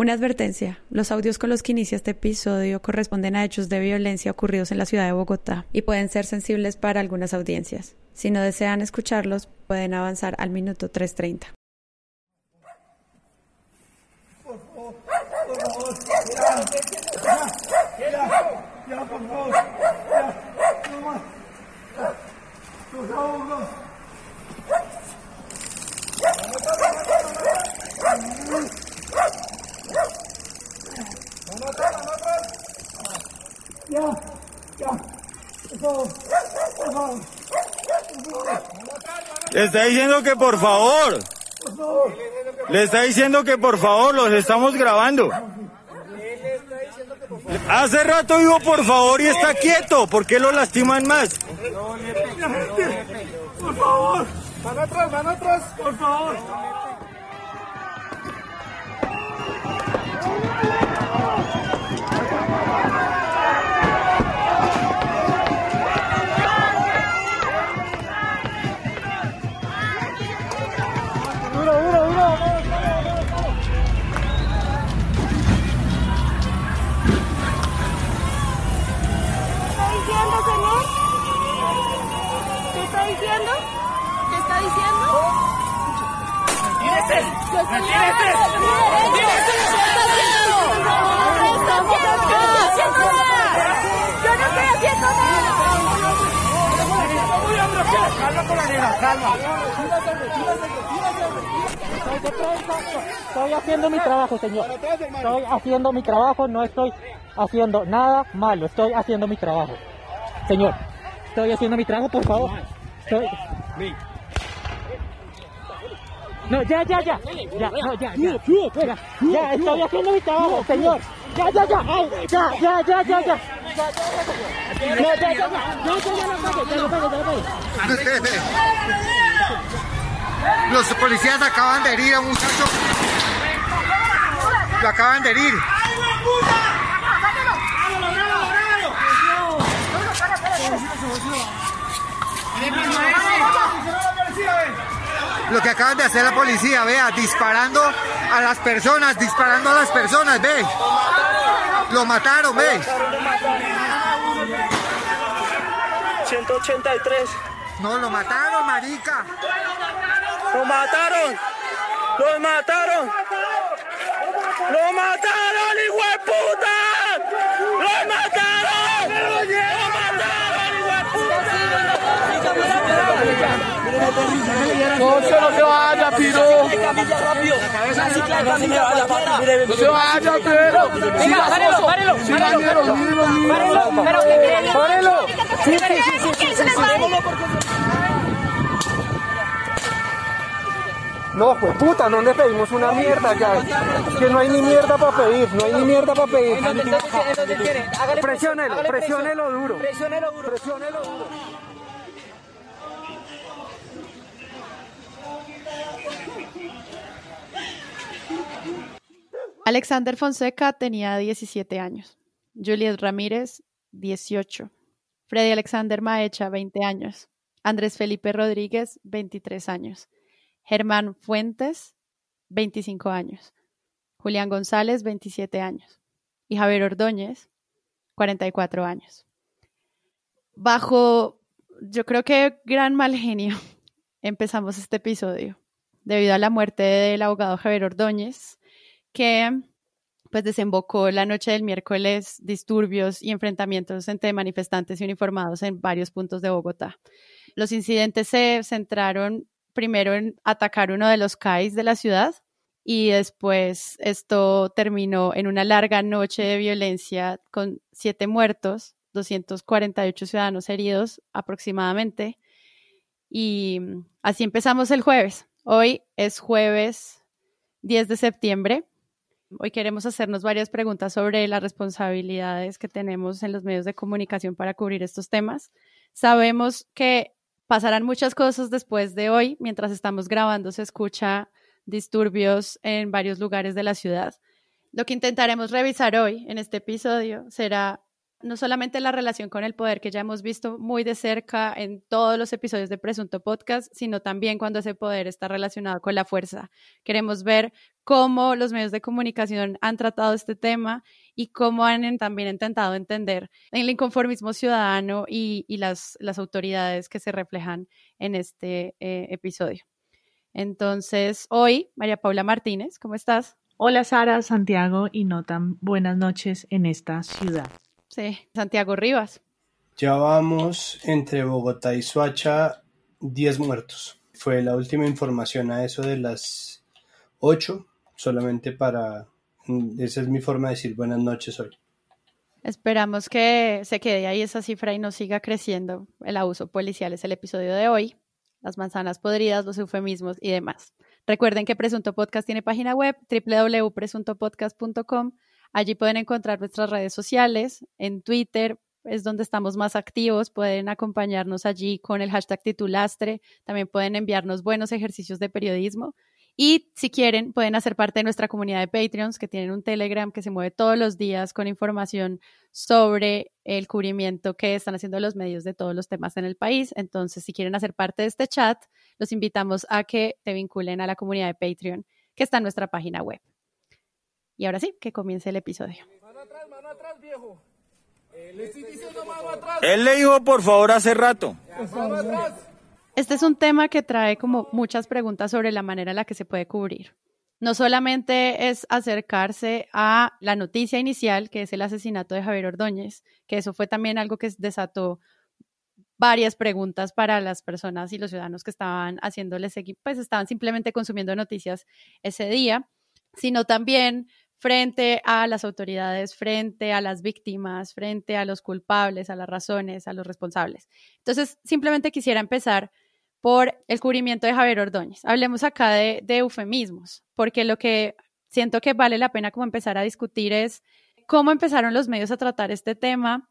Una advertencia. Los audios con los que inicia este episodio corresponden a hechos de violencia ocurridos en la ciudad de Bogotá y pueden ser sensibles para algunas audiencias. Si no desean escucharlos, pueden avanzar al minuto 3.30. Le está diciendo que por favor. Le está diciendo que por favor los estamos grabando. Hace rato digo por favor y está quieto. ¿Por qué lo lastiman más? Por favor. Van atrás, van atrás. Por favor. Estoy haciendo mi trabajo, señor. Estoy haciendo mi no estoy haciendo nada malo. Estoy haciendo mi trabajo. Señor, estoy haciendo mi trabajo, por favor. Estoy... No, ya, ya, ya. Ya, no, ya, ya. Ya, ya, estoy haciendo mi trabajo, señor. Ya, ya, ya. Ya, ya, ya, ya, ya. No, ya, ya, ya. No, ya, ya, no pague, ya no pague, ya no pague. Los policías acaban de herir a un muchacho. Lo acaban de herir. Lo que acaban de hacer la policía, vea, disparando a las personas, disparando a las personas, ve. Lo mataron, ve. 183. No, lo mataron, marica. ¡Lo mataron! ¡Lo mataron! ¡Lo mataron, hijo de puta! ¡Lo mataron! No se no se vaya, piro. No se vaya, pero. Siga, párelo, párelo. Pero que. Párelo. Sí, sí, sí, sí, sí, sí, No, pues puta, no le pedimos una mierda ya. Que no hay ni mierda para pedir, no hay ni mierda para pedir. Presiónelo, presiónelo duro. Presiónelo duro. Presiónelo duro. Alexander Fonseca tenía 17 años. Juliet Ramírez, 18. Freddy Alexander Maecha, 20 años. Andrés Felipe Rodríguez, 23 años. Germán Fuentes, 25 años. Julián González, 27 años. Y Javier Ordóñez, 44 años. Bajo, yo creo que gran mal genio, empezamos este episodio debido a la muerte del abogado Javier Ordóñez, que pues desembocó la noche del miércoles disturbios y enfrentamientos entre manifestantes y uniformados en varios puntos de Bogotá. Los incidentes se centraron primero en atacar uno de los CAIs de la ciudad y después esto terminó en una larga noche de violencia con siete muertos, 248 ciudadanos heridos aproximadamente. Y así empezamos el jueves. Hoy es jueves 10 de septiembre. Hoy queremos hacernos varias preguntas sobre las responsabilidades que tenemos en los medios de comunicación para cubrir estos temas. Sabemos que pasarán muchas cosas después de hoy. Mientras estamos grabando se escucha disturbios en varios lugares de la ciudad. Lo que intentaremos revisar hoy en este episodio será no solamente la relación con el poder que ya hemos visto muy de cerca en todos los episodios de Presunto Podcast, sino también cuando ese poder está relacionado con la fuerza. Queremos ver cómo los medios de comunicación han tratado este tema y cómo han también intentado entender el inconformismo ciudadano y, las, autoridades que se reflejan en este eh, episodio. Entonces, hoy, María Paula Martínez, ¿cómo estás? Hola Sara, Santiago y no tan buenas noches en esta ciudad. Sí, Santiago Rivas. Ya vamos entre Bogotá y Suacha 10 muertos. Fue la última información a eso de las 8, solamente para... Esa es mi forma de decir buenas noches hoy. Esperamos que se quede ahí esa cifra y no siga creciendo el abuso policial. Es el episodio de hoy. Las manzanas podridas, los eufemismos y demás. Recuerden que Presunto Podcast tiene página web www.presuntopodcast.com Allí pueden encontrar nuestras redes sociales. En Twitter es donde estamos más activos. Pueden acompañarnos allí con el hashtag titulastre. También pueden enviarnos buenos ejercicios de periodismo. Y si quieren, pueden hacer parte de nuestra comunidad de Patreons, que tienen un Telegram que se mueve todos los días con información sobre el cubrimiento que están haciendo los medios de todos los temas en el país. Entonces, si quieren hacer parte de este chat, los invitamos a que te vinculen a la comunidad de Patreon, que está en nuestra página web. Y ahora sí, que comience el episodio. Él le dijo por favor hace rato. Este es un tema que trae como muchas preguntas sobre la manera en la que se puede cubrir. No solamente es acercarse a la noticia inicial, que es el asesinato de Javier Ordóñez, que eso fue también algo que desató varias preguntas para las personas y los ciudadanos que estaban haciéndoles, pues estaban simplemente consumiendo noticias ese día, sino también frente a las autoridades, frente a las víctimas, frente a los culpables, a las razones, a los responsables. Entonces, simplemente quisiera empezar por el cubrimiento de Javier Ordóñez. Hablemos acá de, eufemismos, porque lo que siento que vale la pena como empezar a discutir es cómo empezaron los medios a tratar este tema,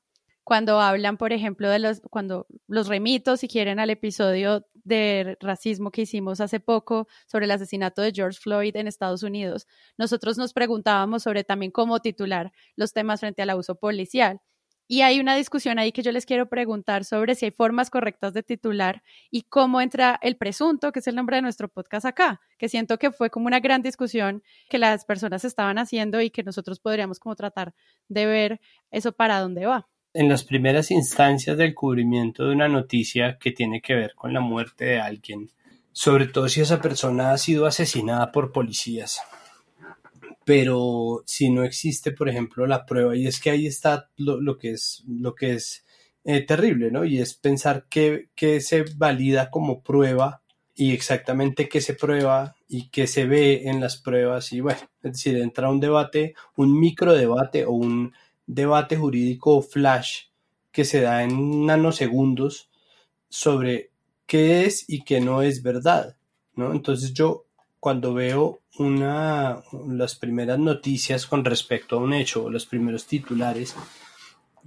cuando hablan, por ejemplo, de los, cuando los remito, si quieren, al episodio de racismo que hicimos hace poco sobre el asesinato de George Floyd en Estados Unidos, nosotros nos preguntábamos sobre también cómo titular los temas frente al abuso policial. Y hay una discusión ahí que yo les quiero preguntar sobre si hay formas correctas de titular y cómo entra el presunto, que es el nombre de nuestro podcast acá, que siento que fue como una gran discusión que las personas estaban haciendo y que nosotros podríamos como tratar de ver eso para dónde va en las primeras instancias del cubrimiento de una noticia que tiene que ver con la muerte de alguien, sobre todo si esa persona ha sido asesinada por policías. Pero si no existe, por ejemplo, la prueba, y es que ahí está lo, que es, lo que es eh, terrible, ¿no? Y es pensar qué, se valida como prueba y exactamente qué se prueba y qué se ve en las pruebas. Y bueno, es decir, entra un debate, un micro debate o un debate jurídico flash que se da en nanosegundos sobre qué es y qué no es verdad, ¿no? Entonces yo cuando veo una, las primeras noticias con respecto a un hecho o los primeros titulares,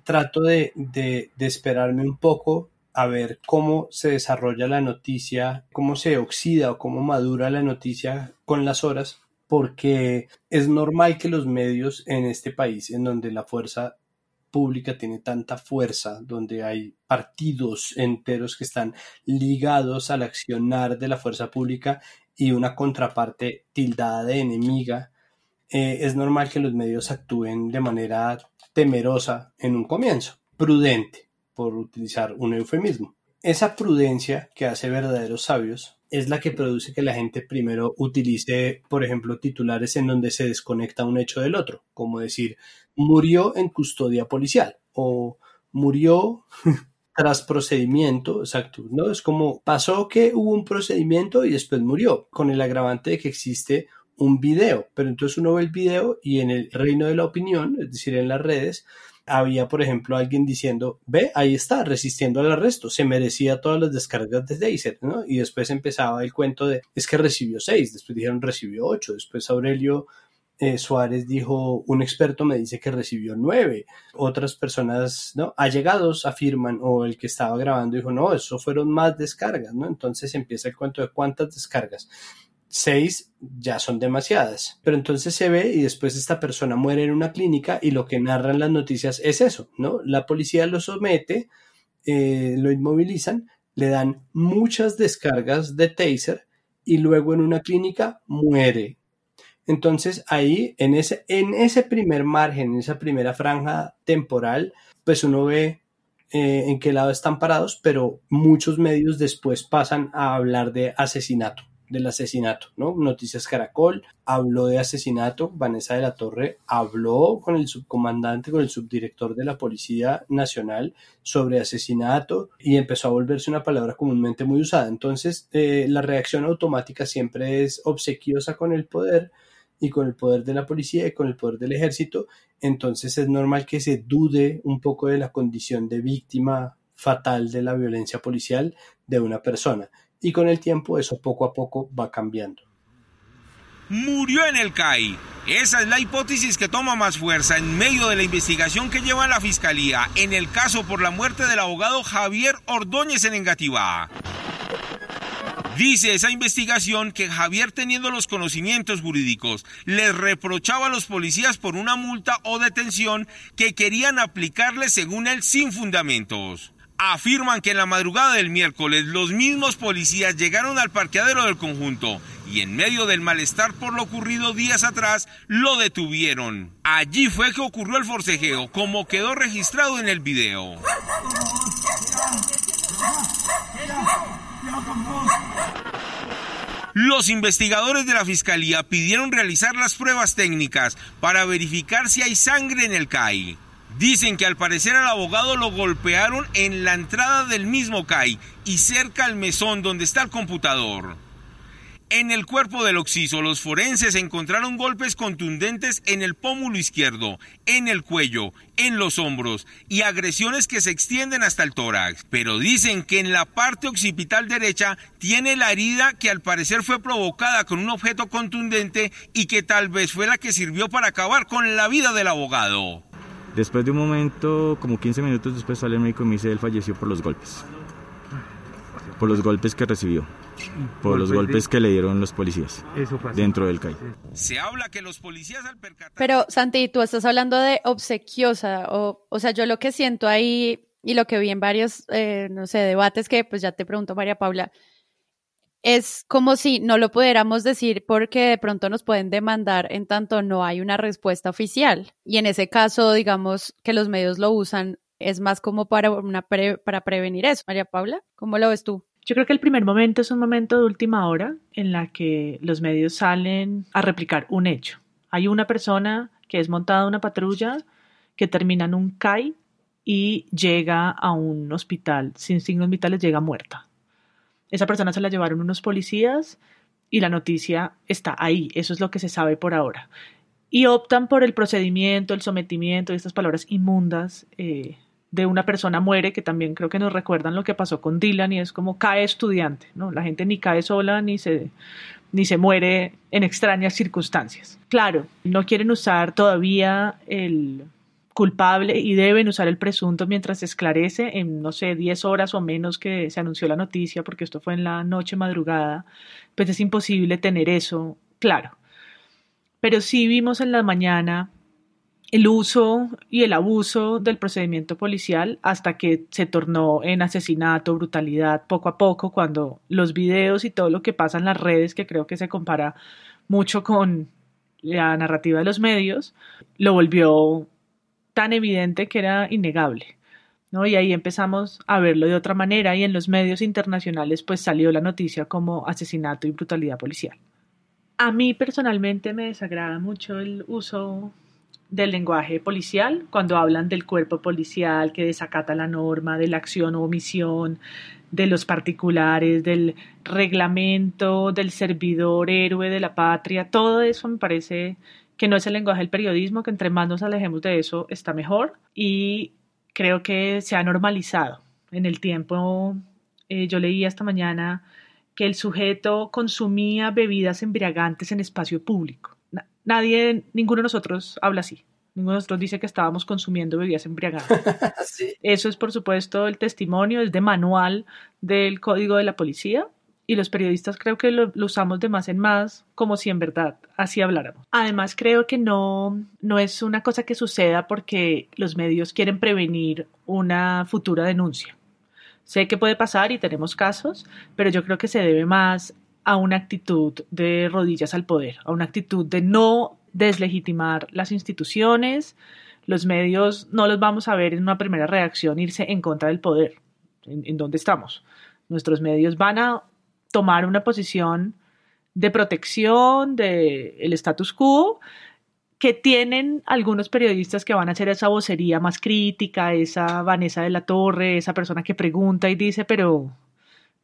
trato de, de, de esperarme un poco a ver cómo se desarrolla la noticia, cómo se oxida o cómo madura la noticia con las horas porque es normal que los medios en este país, en donde la fuerza pública tiene tanta fuerza, donde hay partidos enteros que están ligados al accionar de la fuerza pública y una contraparte tildada de enemiga, eh, es normal que los medios actúen de manera temerosa en un comienzo, prudente, por utilizar un eufemismo. Esa prudencia que hace verdaderos sabios es la que produce que la gente primero utilice, por ejemplo, titulares en donde se desconecta un hecho del otro, como decir, murió en custodia policial o murió tras procedimiento, exacto, ¿no? Es como pasó que hubo un procedimiento y después murió, con el agravante de que existe un video, pero entonces uno ve el video y en el reino de la opinión, es decir, en las redes, había, por ejemplo, alguien diciendo, ve, ahí está, resistiendo al arresto, se merecía todas las descargas de Deiser, ¿no? Y después empezaba el cuento de, es que recibió seis, después dijeron recibió ocho, después Aurelio eh, Suárez dijo, un experto me dice que recibió nueve, otras personas, ¿no? Allegados afirman, o el que estaba grabando dijo, no, eso fueron más descargas, ¿no? Entonces empieza el cuento de cuántas descargas seis ya son demasiadas. Pero entonces se ve y después esta persona muere en una clínica y lo que narran las noticias es eso, ¿no? La policía lo somete, eh, lo inmovilizan, le dan muchas descargas de taser y luego en una clínica muere. Entonces ahí, en ese, en ese primer margen, en esa primera franja temporal, pues uno ve eh, en qué lado están parados, pero muchos medios después pasan a hablar de asesinato del asesinato, ¿no? Noticias Caracol habló de asesinato, Vanessa de la Torre habló con el subcomandante, con el subdirector de la Policía Nacional sobre asesinato y empezó a volverse una palabra comúnmente muy usada. Entonces, eh, la reacción automática siempre es obsequiosa con el poder y con el poder de la policía y con el poder del ejército, entonces es normal que se dude un poco de la condición de víctima fatal de la violencia policial de una persona y con el tiempo eso poco a poco va cambiando. Murió en el CAI. Esa es la hipótesis que toma más fuerza en medio de la investigación que lleva la Fiscalía en el caso por la muerte del abogado Javier Ordóñez en Engativá. Dice esa investigación que Javier, teniendo los conocimientos jurídicos, les reprochaba a los policías por una multa o detención que querían aplicarle según él sin fundamentos afirman que en la madrugada del miércoles los mismos policías llegaron al parqueadero del conjunto y en medio del malestar por lo ocurrido días atrás lo detuvieron. Allí fue que ocurrió el forcejeo, como quedó registrado en el video. Los investigadores de la Fiscalía pidieron realizar las pruebas técnicas para verificar si hay sangre en el CAI. Dicen que al parecer al abogado lo golpearon en la entrada del mismo CAI y cerca al mesón donde está el computador. En el cuerpo del occiso, los forenses encontraron golpes contundentes en el pómulo izquierdo, en el cuello, en los hombros y agresiones que se extienden hasta el tórax. Pero dicen que en la parte occipital derecha tiene la herida que al parecer fue provocada con un objeto contundente y que tal vez fue la que sirvió para acabar con la vida del abogado. Después de un momento, como 15 minutos después, sale el médico y me dice él falleció por los golpes. Por los golpes que recibió. Por los golpes que le dieron los policías dentro del CAI. Se habla que los policías al percatar... Pero Santi, tú estás hablando de obsequiosa, o, o sea, yo lo que siento ahí y lo que vi en varios, eh, no sé, debates que pues ya te pregunto María Paula, es como si no lo pudiéramos decir porque de pronto nos pueden demandar en tanto no hay una respuesta oficial. Y en ese caso, digamos que los medios lo usan, es más como para, una para prevenir eso. María Paula, ¿cómo lo ves tú? Yo creo que el primer momento es un momento de última hora en la que los medios salen a replicar un hecho. Hay una persona que es montada una patrulla que termina en un CAI y llega a un hospital sin signos vitales, llega muerta esa persona se la llevaron unos policías y la noticia está ahí. Eso es lo que se sabe por ahora. Y optan por el procedimiento, el sometimiento, estas palabras inmundas eh, de una persona muere, que también creo que nos recuerdan lo que pasó con Dylan y es como cae estudiante, ¿no? La gente ni cae sola ni se, ni se muere en extrañas circunstancias. Claro, no quieren usar todavía el culpable y deben usar el presunto mientras se esclarece en, no sé, 10 horas o menos que se anunció la noticia, porque esto fue en la noche madrugada, pues es imposible tener eso claro. Pero sí vimos en la mañana el uso y el abuso del procedimiento policial hasta que se tornó en asesinato, brutalidad, poco a poco, cuando los videos y todo lo que pasa en las redes, que creo que se compara mucho con la narrativa de los medios, lo volvió tan evidente que era innegable. ¿no? Y ahí empezamos a verlo de otra manera y en los medios internacionales pues salió la noticia como asesinato y brutalidad policial. A mí personalmente me desagrada mucho el uso del lenguaje policial cuando hablan del cuerpo policial que desacata la norma, de la acción o omisión, de los particulares, del reglamento, del servidor héroe de la patria, todo eso me parece que no es el lenguaje del periodismo, que entre más nos alejemos de eso está mejor y creo que se ha normalizado. En el tiempo, eh, yo leí esta mañana que el sujeto consumía bebidas embriagantes en espacio público. Nadie, ninguno de nosotros habla así. Ninguno de nosotros dice que estábamos consumiendo bebidas embriagantes. Eso es, por supuesto, el testimonio, es de manual del código de la policía y los periodistas creo que lo, usamos de más en más como si en verdad así habláramos. Además creo que no, no es una cosa que suceda porque los medios quieren prevenir una futura denuncia. Sé que puede pasar y tenemos casos, pero yo creo que se debe más a una actitud de rodillas al poder, a una actitud de no deslegitimar las instituciones. Los medios no los vamos a ver en una primera reacción irse en contra del poder, en, en donde estamos. Nuestros medios van a tomar una posición de protección del el status quo que tienen algunos periodistas que van a hacer esa vocería más crítica, esa Vanessa de la Torre, esa persona que pregunta y dice, pero,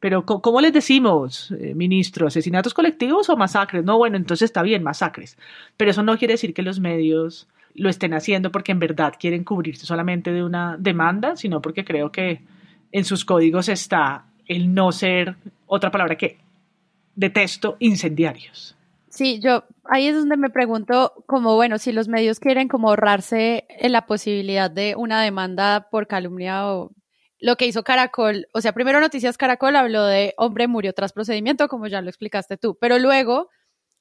pero ¿cómo les decimos, eh, ministro? ¿Asesinatos colectivos o masacres? No, bueno, entonces está bien, masacres. Pero eso no quiere decir que los medios lo estén haciendo porque en verdad quieren cubrirse solamente de una demanda, sino porque creo que en sus códigos está el no ser otra palabra que detesto, incendiarios. Sí, yo ahí es donde me pregunto, como bueno, si los medios quieren como ahorrarse en la posibilidad de una demanda por calumnia o lo que hizo Caracol, o sea, primero Noticias Caracol habló de hombre murió tras procedimiento, como ya lo explicaste tú, pero luego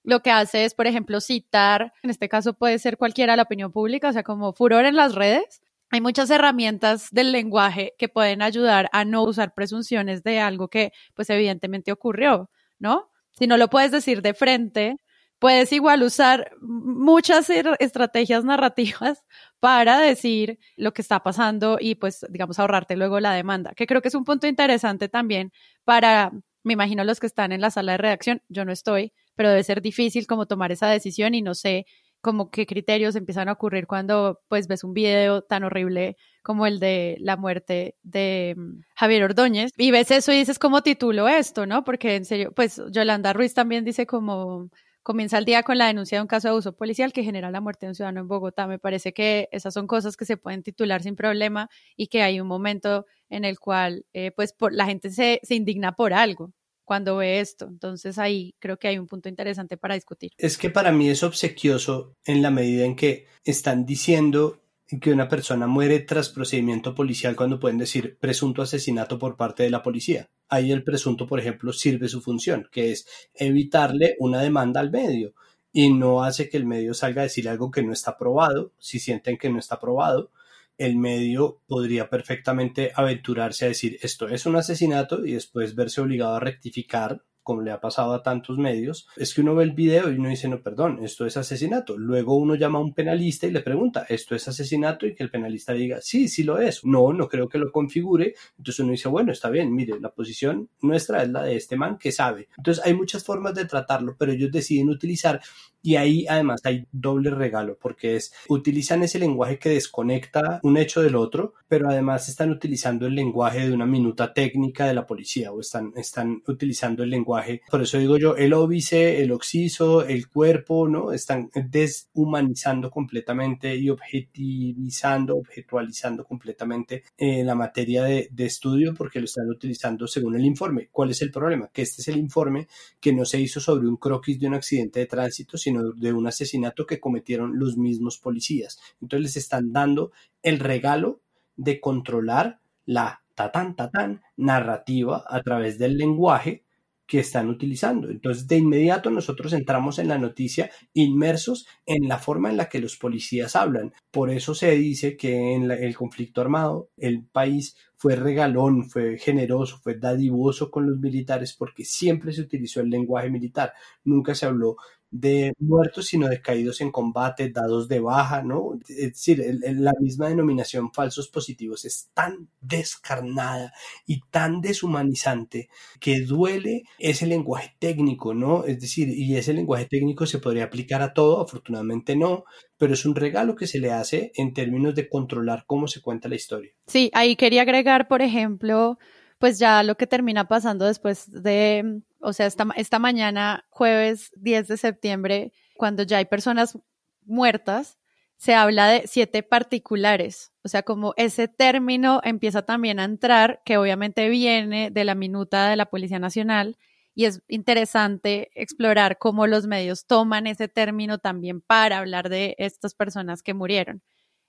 lo que hace es, por ejemplo, citar, en este caso puede ser cualquiera la opinión pública, o sea, como furor en las redes. Hay muchas herramientas del lenguaje que pueden ayudar a no usar presunciones de algo que, pues, evidentemente ocurrió, ¿no? Si no lo puedes decir de frente, puedes igual usar muchas er, estrategias narrativas para decir lo que está pasando y pues digamos ahorrarte luego la demanda, que creo que es un punto interesante también para, me imagino los que están en la sala de redacción, yo no estoy, pero debe ser difícil como tomar esa decisión y no sé como qué criterios empiezan a ocurrir cuando pues ves un video tan horrible como el de la muerte de mm, Javier Ordóñez y ves eso y dices cómo titulo esto, ¿no? Porque en serio, pues Yolanda Ruiz también dice como comienza el día con la denuncia de un caso de abuso policial que genera la muerte de un ciudadano en Bogotá. Me parece que esas son cosas que se pueden titular sin problema y que hay un momento en el cual eh, pues la gente se, se indigna por algo cuando ve esto. Entonces ahí creo que hay un punto interesante para discutir. Es que para mí es obsequioso en la medida en que están diciendo que una persona muere tras procedimiento policial cuando pueden decir presunto asesinato por parte de la policía. Ahí el presunto, por ejemplo, sirve su función, que es evitarle una demanda al medio y no hace que el medio salga a decir algo que no está probado. Si sienten que no está probado, el medio podría perfectamente aventurarse a decir esto es un asesinato y después verse obligado a rectificar como le ha pasado a tantos medios, es que uno ve el video y uno dice, no, perdón, esto es asesinato. Luego uno llama a un penalista y le pregunta, ¿esto es asesinato? Y que el penalista diga, sí, sí lo es. No, no creo que lo configure. Entonces uno dice, bueno, está bien, mire, la posición nuestra es la de este man que sabe. Entonces hay muchas formas de tratarlo, pero ellos deciden utilizar y ahí además hay doble regalo, porque es, utilizan ese lenguaje que desconecta un hecho del otro, pero además están utilizando el lenguaje de una minuta técnica de la policía o están, están utilizando el lenguaje, por eso digo yo, el óbice, el oxiso, el cuerpo, ¿no? Están deshumanizando completamente y objetivizando, objetualizando completamente eh, la materia de, de estudio porque lo están utilizando según el informe. ¿Cuál es el problema? Que este es el informe que no se hizo sobre un croquis de un accidente de tránsito, sino de un asesinato que cometieron los mismos policías. Entonces les están dando el regalo de controlar la tatán tatán narrativa a través del lenguaje que están utilizando. Entonces, de inmediato nosotros entramos en la noticia inmersos en la forma en la que los policías hablan. Por eso se dice que en el conflicto armado el país fue regalón, fue generoso, fue dadivoso con los militares porque siempre se utilizó el lenguaje militar. Nunca se habló de muertos, sino de caídos en combate, dados de baja, ¿no? Es decir, la misma denominación falsos positivos es tan descarnada y tan deshumanizante que duele ese lenguaje técnico, ¿no? Es decir, y ese lenguaje técnico se podría aplicar a todo, afortunadamente no, pero es un regalo que se le hace en términos de controlar cómo se cuenta la historia. Sí, ahí quería agregar, por ejemplo, pues ya lo que termina pasando después de, o sea, esta, esta mañana, jueves 10 de septiembre, cuando ya hay personas muertas, se habla de siete particulares. O sea, como ese término empieza también a entrar, que obviamente viene de la minuta de la Policía Nacional, y es interesante explorar cómo los medios toman ese término también para hablar de estas personas que murieron.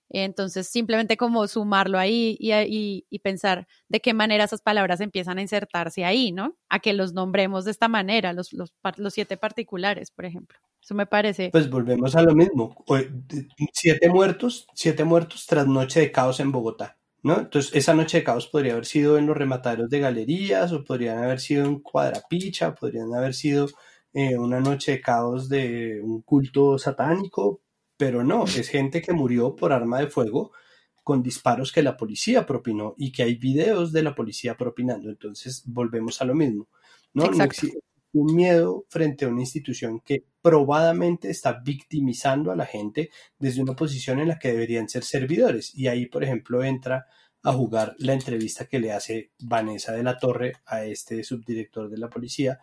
Entonces, simplemente como sumarlo ahí y, y, pensar de qué manera esas palabras empiezan a insertarse ahí, ¿no? A que los nombremos de esta manera, los, los, siete particulares, por ejemplo. Eso me parece. Pues volvemos a lo mismo. Siete muertos, siete muertos tras noche de caos en Bogotá. ¿No? Entonces, esa noche de caos podría haber sido en los remataderos de galerías, o podrían haber sido en Cuadrapicha, podrían haber sido eh, una noche de caos de un culto satánico, pero no, es gente que murió por arma de fuego con disparos que la policía propinó y que hay videos de la policía propinando. Entonces, volvemos a lo mismo. ¿no? no existe un miedo frente a una institución que probadamente está victimizando a la gente desde una posición en la que deberían ser servidores. Y ahí, por ejemplo, entra a jugar la entrevista que le hace Vanessa de la Torre a este subdirector de la policía,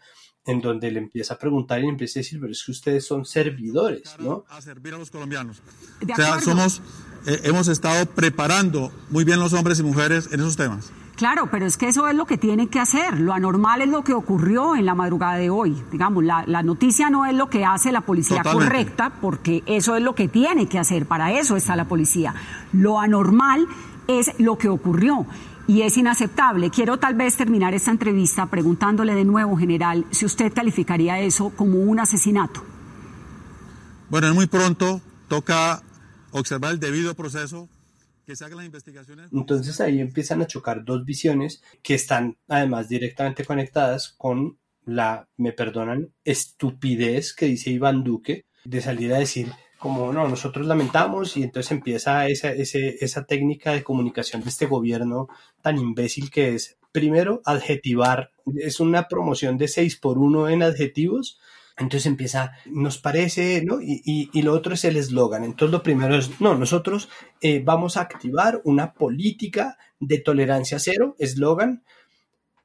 en donde le empieza a preguntar y le empieza a decir, pero es que ustedes son servidores, ¿no? A servir a los colombianos. O sea, somos, eh, hemos estado preparando muy bien los hombres y mujeres en esos temas. Claro, pero es que eso es lo que tienen que hacer. Lo anormal es lo que ocurrió en la madrugada de hoy. Digamos, la, noticia no es lo que hace la policía correcta, porque eso es lo que tiene que hacer. Para eso está la policía. Lo anormal es lo que ocurrió y es inaceptable. Quiero tal vez terminar esta entrevista preguntándole de nuevo, general, si usted calificaría eso como un asesinato. Bueno, es muy pronto, toca observar el debido proceso, que se hagan las investigaciones. Entonces ahí empiezan a chocar dos visiones que están además directamente conectadas con la, me perdonan, estupidez que dice Iván Duque de salir a decir como no, nosotros lamentamos y entonces empieza esa, esa técnica de comunicación de este gobierno tan imbécil que es, primero, adjetivar, es una promoción de 6 por 1 en adjetivos, entonces empieza, nos parece, ¿no? Y, y, lo otro es el eslogan. Entonces lo primero es, no, nosotros eh, vamos a activar una política de tolerancia cero, eslogan,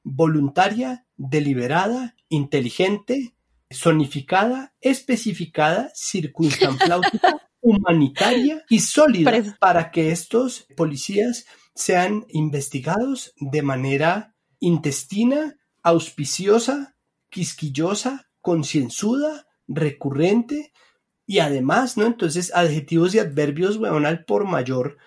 voluntaria, deliberada, inteligente, zonificada, especificada, circunstancialística, humanitaria y sólida para que estos policías sean investigados de manera intestina, auspiciosa, quisquillosa, concienzuda, recurrente y además, ¿no? Entonces, adjetivos y adverbios, weón, al por mayor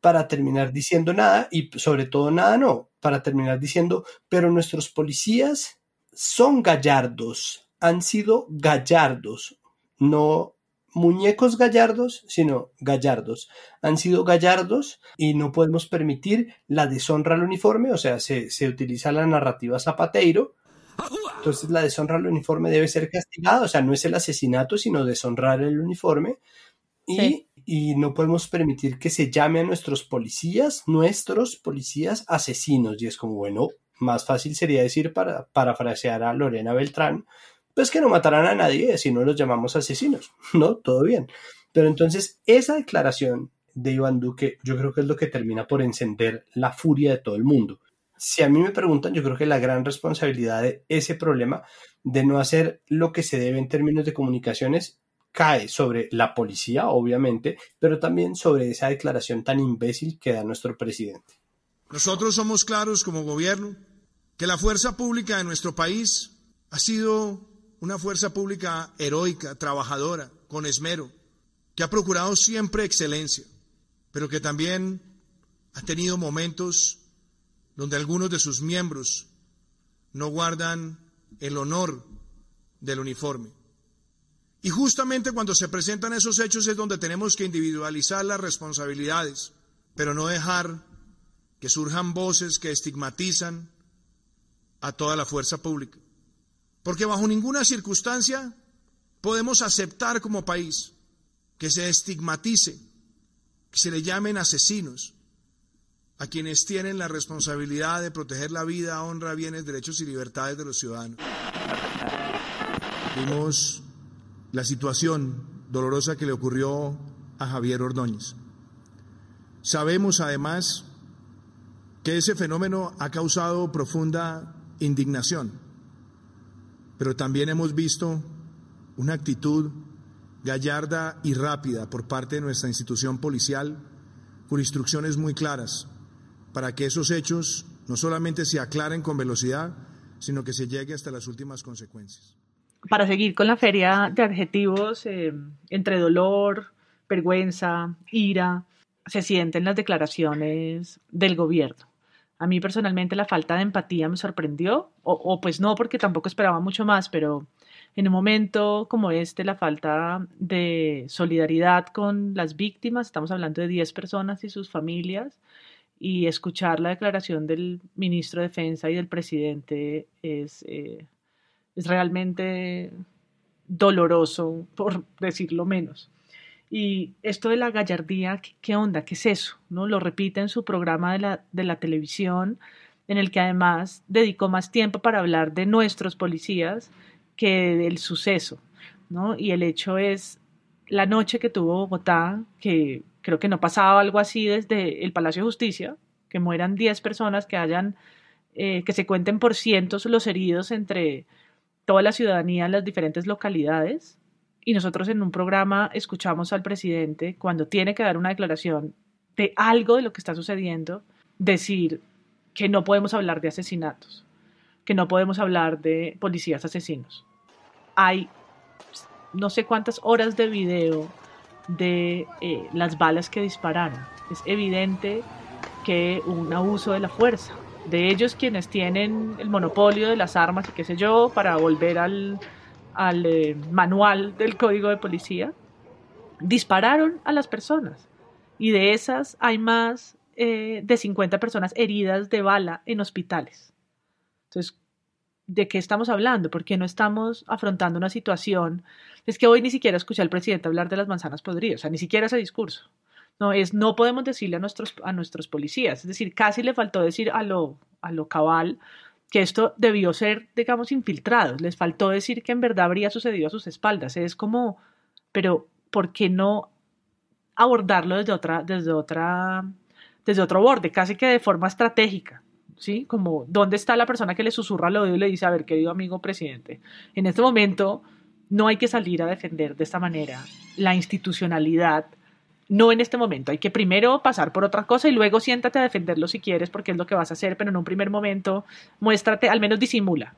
para terminar diciendo nada y sobre todo nada no, para terminar diciendo, pero nuestros policías son gallardos, han sido gallardos, no muñecos gallardos, sino gallardos. Han sido gallardos y no podemos permitir la deshonra al uniforme, o sea, se, utiliza la narrativa zapateiro. Entonces la deshonra al uniforme debe ser castigada, o sea, no es el asesinato, sino deshonrar el uniforme. Y, y no podemos permitir que se llame a nuestros policías, nuestros policías asesinos. Y es como, bueno, más fácil sería decir, para parafrasear a Lorena Beltrán, pues que no matarán a nadie si no los llamamos asesinos, ¿no? Todo bien. Pero entonces esa declaración de Iván Duque yo creo que es lo que termina por encender la furia de todo el mundo. Si a mí me preguntan, yo creo que la gran responsabilidad de ese problema de no hacer lo que se debe en términos de comunicaciones cae sobre la policía, obviamente, pero también sobre esa declaración tan imbécil que da nuestro presidente. Nosotros somos claros como gobierno que la fuerza pública de nuestro país ha sido una fuerza pública heroica, trabajadora, con esmero, que ha procurado siempre excelencia, pero que también ha tenido momentos donde algunos de sus miembros no guardan el honor del uniforme. Y justamente cuando se presentan esos hechos es donde tenemos que individualizar las responsabilidades, pero no dejar que surjan voces que estigmatizan a toda la fuerza pública. Porque bajo ninguna circunstancia podemos aceptar como país que se estigmatice, que se le llamen asesinos a quienes tienen la responsabilidad de proteger la vida, honra, bienes, derechos y libertades de los ciudadanos. Vimos la situación dolorosa que le ocurrió a Javier Ordóñez. Sabemos además que ese fenómeno ha causado profunda indignación pero también hemos visto una actitud gallarda y rápida por parte de nuestra institución policial, con instrucciones muy claras para que esos hechos no solamente se aclaren con velocidad, sino que se llegue hasta las últimas consecuencias. Para seguir con la feria de adjetivos, eh, entre dolor, vergüenza, ira, se sienten las declaraciones del gobierno. A mí personalmente la falta de empatía me sorprendió, o, o, pues no, porque tampoco esperaba mucho más, pero en un momento como este, la falta de solidaridad con las víctimas, estamos hablando de 10 personas y sus familias, y escuchar la declaración del ministro de Defensa y del presidente es, eh, es realmente doloroso, por decirlo menos. Y esto de la gallardía, ¿qué, onda? ¿Qué es eso? ¿No? Lo repite en su programa de la, de la televisión, en el que además dedicó más tiempo para hablar de nuestros policías que del suceso. ¿no? Y el hecho es la noche que tuvo Bogotá, que creo que no pasaba algo así desde el Palacio de Justicia, que mueran 10 personas, que hayan, eh, que se cuenten por cientos los heridos entre toda la ciudadanía en las diferentes localidades. Y nosotros en un programa escuchamos al presidente, cuando tiene que dar una declaración de algo de lo que está sucediendo, decir que no podemos hablar de asesinatos, que no podemos hablar de policías asesinos. Hay no sé cuántas horas de video de eh, las balas que dispararon. Es evidente que un abuso de la fuerza de ellos quienes tienen el monopolio de las armas y qué sé yo, para volver al, al eh, manual del código de policía, dispararon a las personas. Y de esas hay más eh, de 50 personas heridas de bala en hospitales. Entonces, ¿de qué estamos hablando? ¿Por qué no estamos afrontando una situación? Es que hoy ni siquiera escuché al presidente hablar de las manzanas podridas, o sea, ni siquiera ese discurso. No, es no podemos decirle a nuestros, a nuestros policías. Es decir, casi le faltó decir a lo, a lo cabal que esto debió ser, digamos, infiltrado. Les faltó decir que en verdad habría sucedido a sus espaldas. Es como, pero ¿por qué no abordarlo desde otra, desde otra, desde otro borde, casi que de forma estratégica? ¿Sí? Como, ¿dónde está la persona que le susurra al oído y le dice, a ver, querido amigo presidente, en este momento no hay que salir a defender de esta manera la institucionalidad no en este momento. Hay que primero pasar por otra cosa y luego siéntate a defenderlo si quieres, porque es lo que vas a hacer, pero en un primer momento muéstrate, al menos disimula.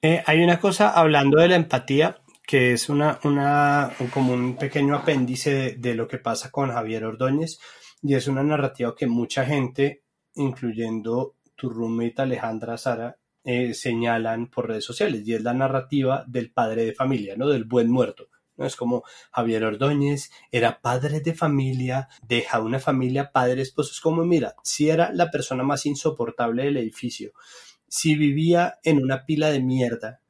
Eh, hay una cosa hablando de la empatía que es una, una como un pequeño apéndice de, lo que pasa con Javier Ordóñez y es una narrativa que mucha gente, incluyendo tu roommate Alejandra Sara, eh, señalan por redes sociales y es la narrativa del padre de familia, ¿no? Del buen muerto. Es como Javier Ordóñez era padre de familia, deja una familia, padre, esposo. Es como, mira, si era la persona más insoportable del edificio, si vivía en una pila de mierda,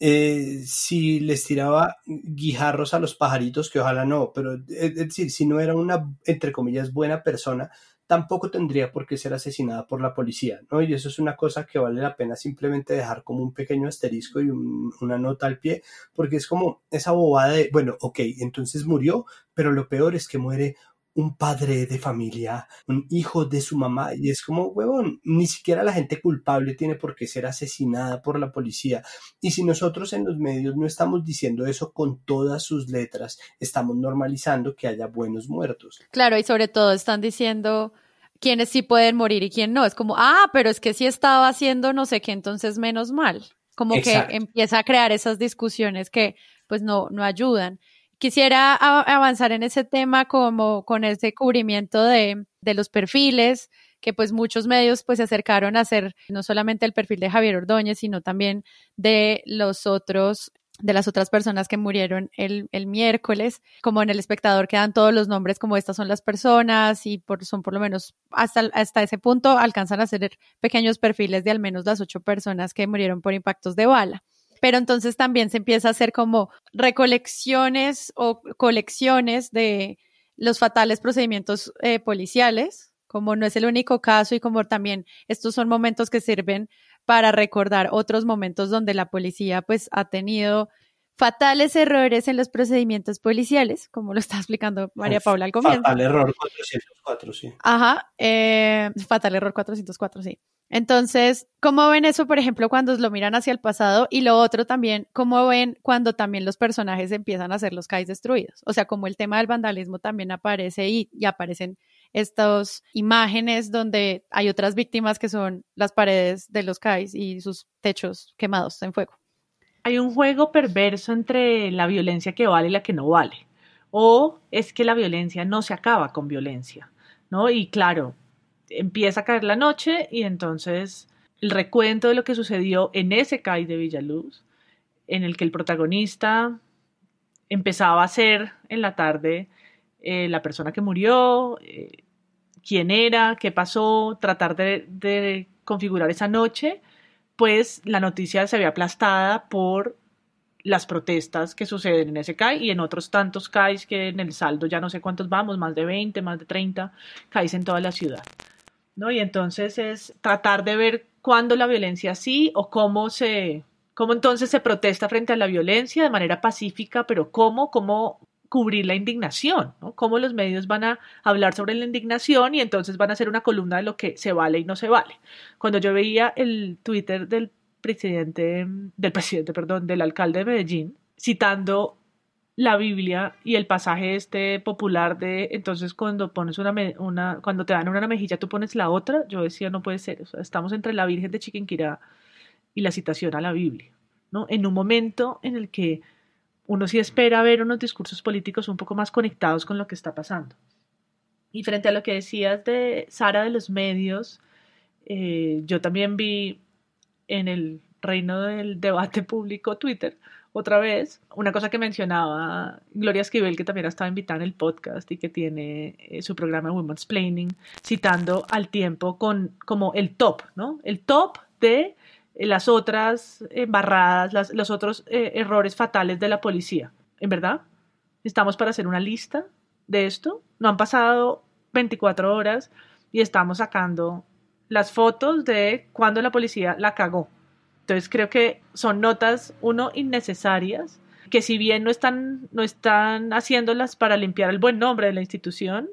eh, si les tiraba guijarros a los pajaritos, que ojalá no, pero es decir, si no era una, entre comillas, buena persona, tampoco tendría por qué ser asesinada por la policía, ¿no? Y eso es una cosa que vale la pena simplemente dejar como un pequeño asterisco y una nota al pie, porque es como esa bobada de, bueno, ok, entonces murió, pero lo peor es que muere un padre de familia, un hijo de su mamá, y es como, huevón, ni siquiera la gente culpable tiene por qué ser asesinada por la policía. Y si nosotros en los medios no estamos diciendo eso con todas sus letras, estamos normalizando que haya buenos muertos. Claro, y sobre todo están diciendo quiénes sí pueden morir y quién no. Es como, ah, pero es que si estaba haciendo no sé qué, entonces menos mal. Como que empieza a crear esas discusiones que pues no, no ayudan. Quisiera avanzar en ese tema como con ese cubrimiento de, de los perfiles, que pues muchos medios pues se acercaron a hacer no solamente el perfil de Javier Ordóñez, sino también de los otros de las otras personas que murieron el, el, miércoles, como en el espectador quedan todos los nombres como estas son las personas y por, son por lo menos hasta, hasta ese punto alcanzan a hacer pequeños perfiles de al menos las ocho personas que murieron por impactos de bala pero entonces también se empieza a hacer como recolecciones o colecciones de los fatales procedimientos eh, policiales, como no es el único caso y como también estos son momentos que sirven para recordar otros momentos donde la policía pues ha tenido fatales errores en los procedimientos policiales, como lo está explicando María Paula al comienzo. Fatal error 404, sí. Ajá, eh, fatal error 404, sí. Entonces, ¿cómo ven eso, por ejemplo, cuando lo miran hacia el pasado? Y lo otro también, ¿cómo ven cuando también los personajes empiezan a hacer los CAIs destruidos? O sea, como el tema del vandalismo también aparece y, y aparecen estas imágenes donde hay otras víctimas que son las paredes de los CAIs y sus techos quemados en fuego. Hay un juego perverso entre la violencia que vale y la que no vale o es que la violencia no se acaba con violencia, ¿no? Y claro, empieza a caer la noche y entonces el recuento de lo que sucedió en ese CAI de Villaluz, en el que el protagonista empezaba a ser en la tarde eh, la persona que murió, eh, quién era, qué pasó, tratar de, configurar esa noche, pues la noticia se ve aplastada por las protestas que suceden en ese CAI y en otros tantos CAIs que en el saldo ya no sé cuántos vamos, más de 20, más de 30 CAIs en toda la ciudad. ¿no? Y entonces es tratar de ver cuándo la violencia sí o cómo se, cómo entonces se protesta frente a la violencia de manera pacífica, pero cómo, cómo cubrir la indignación, ¿no? Cómo los medios van a hablar sobre la indignación y entonces van a hacer una columna de lo que se vale y no se vale. Cuando yo veía el Twitter del presidente, del presidente, perdón, del alcalde de Medellín, citando la Biblia y el pasaje este popular de entonces cuando pones una, una cuando te dan una mejilla tú pones la otra, yo decía no puede ser, estamos entre la Virgen de Chiquinquirá y la citación a la Biblia, ¿no? En un momento en el que uno sí espera ver unos discursos políticos un poco más conectados con lo que está pasando. Y frente a lo que decías de Sara de los medios, eh, yo también vi en el reino del debate público Twitter otra vez, una cosa que mencionaba Gloria Esquivel, que también estaba invitada en el podcast y que tiene eh, su programa Women's Planning, citando al tiempo con como el top, ¿no? El top de las otras embarradas, los otros eh, errores fatales de la policía. ¿En verdad? ¿Estamos para hacer una lista de esto? No han pasado 24 horas y estamos sacando las fotos de cuando la policía la cagó. Entonces creo que son notas, uno, innecesarias, que si bien no están, no están haciéndolas para limpiar el buen nombre de la institución,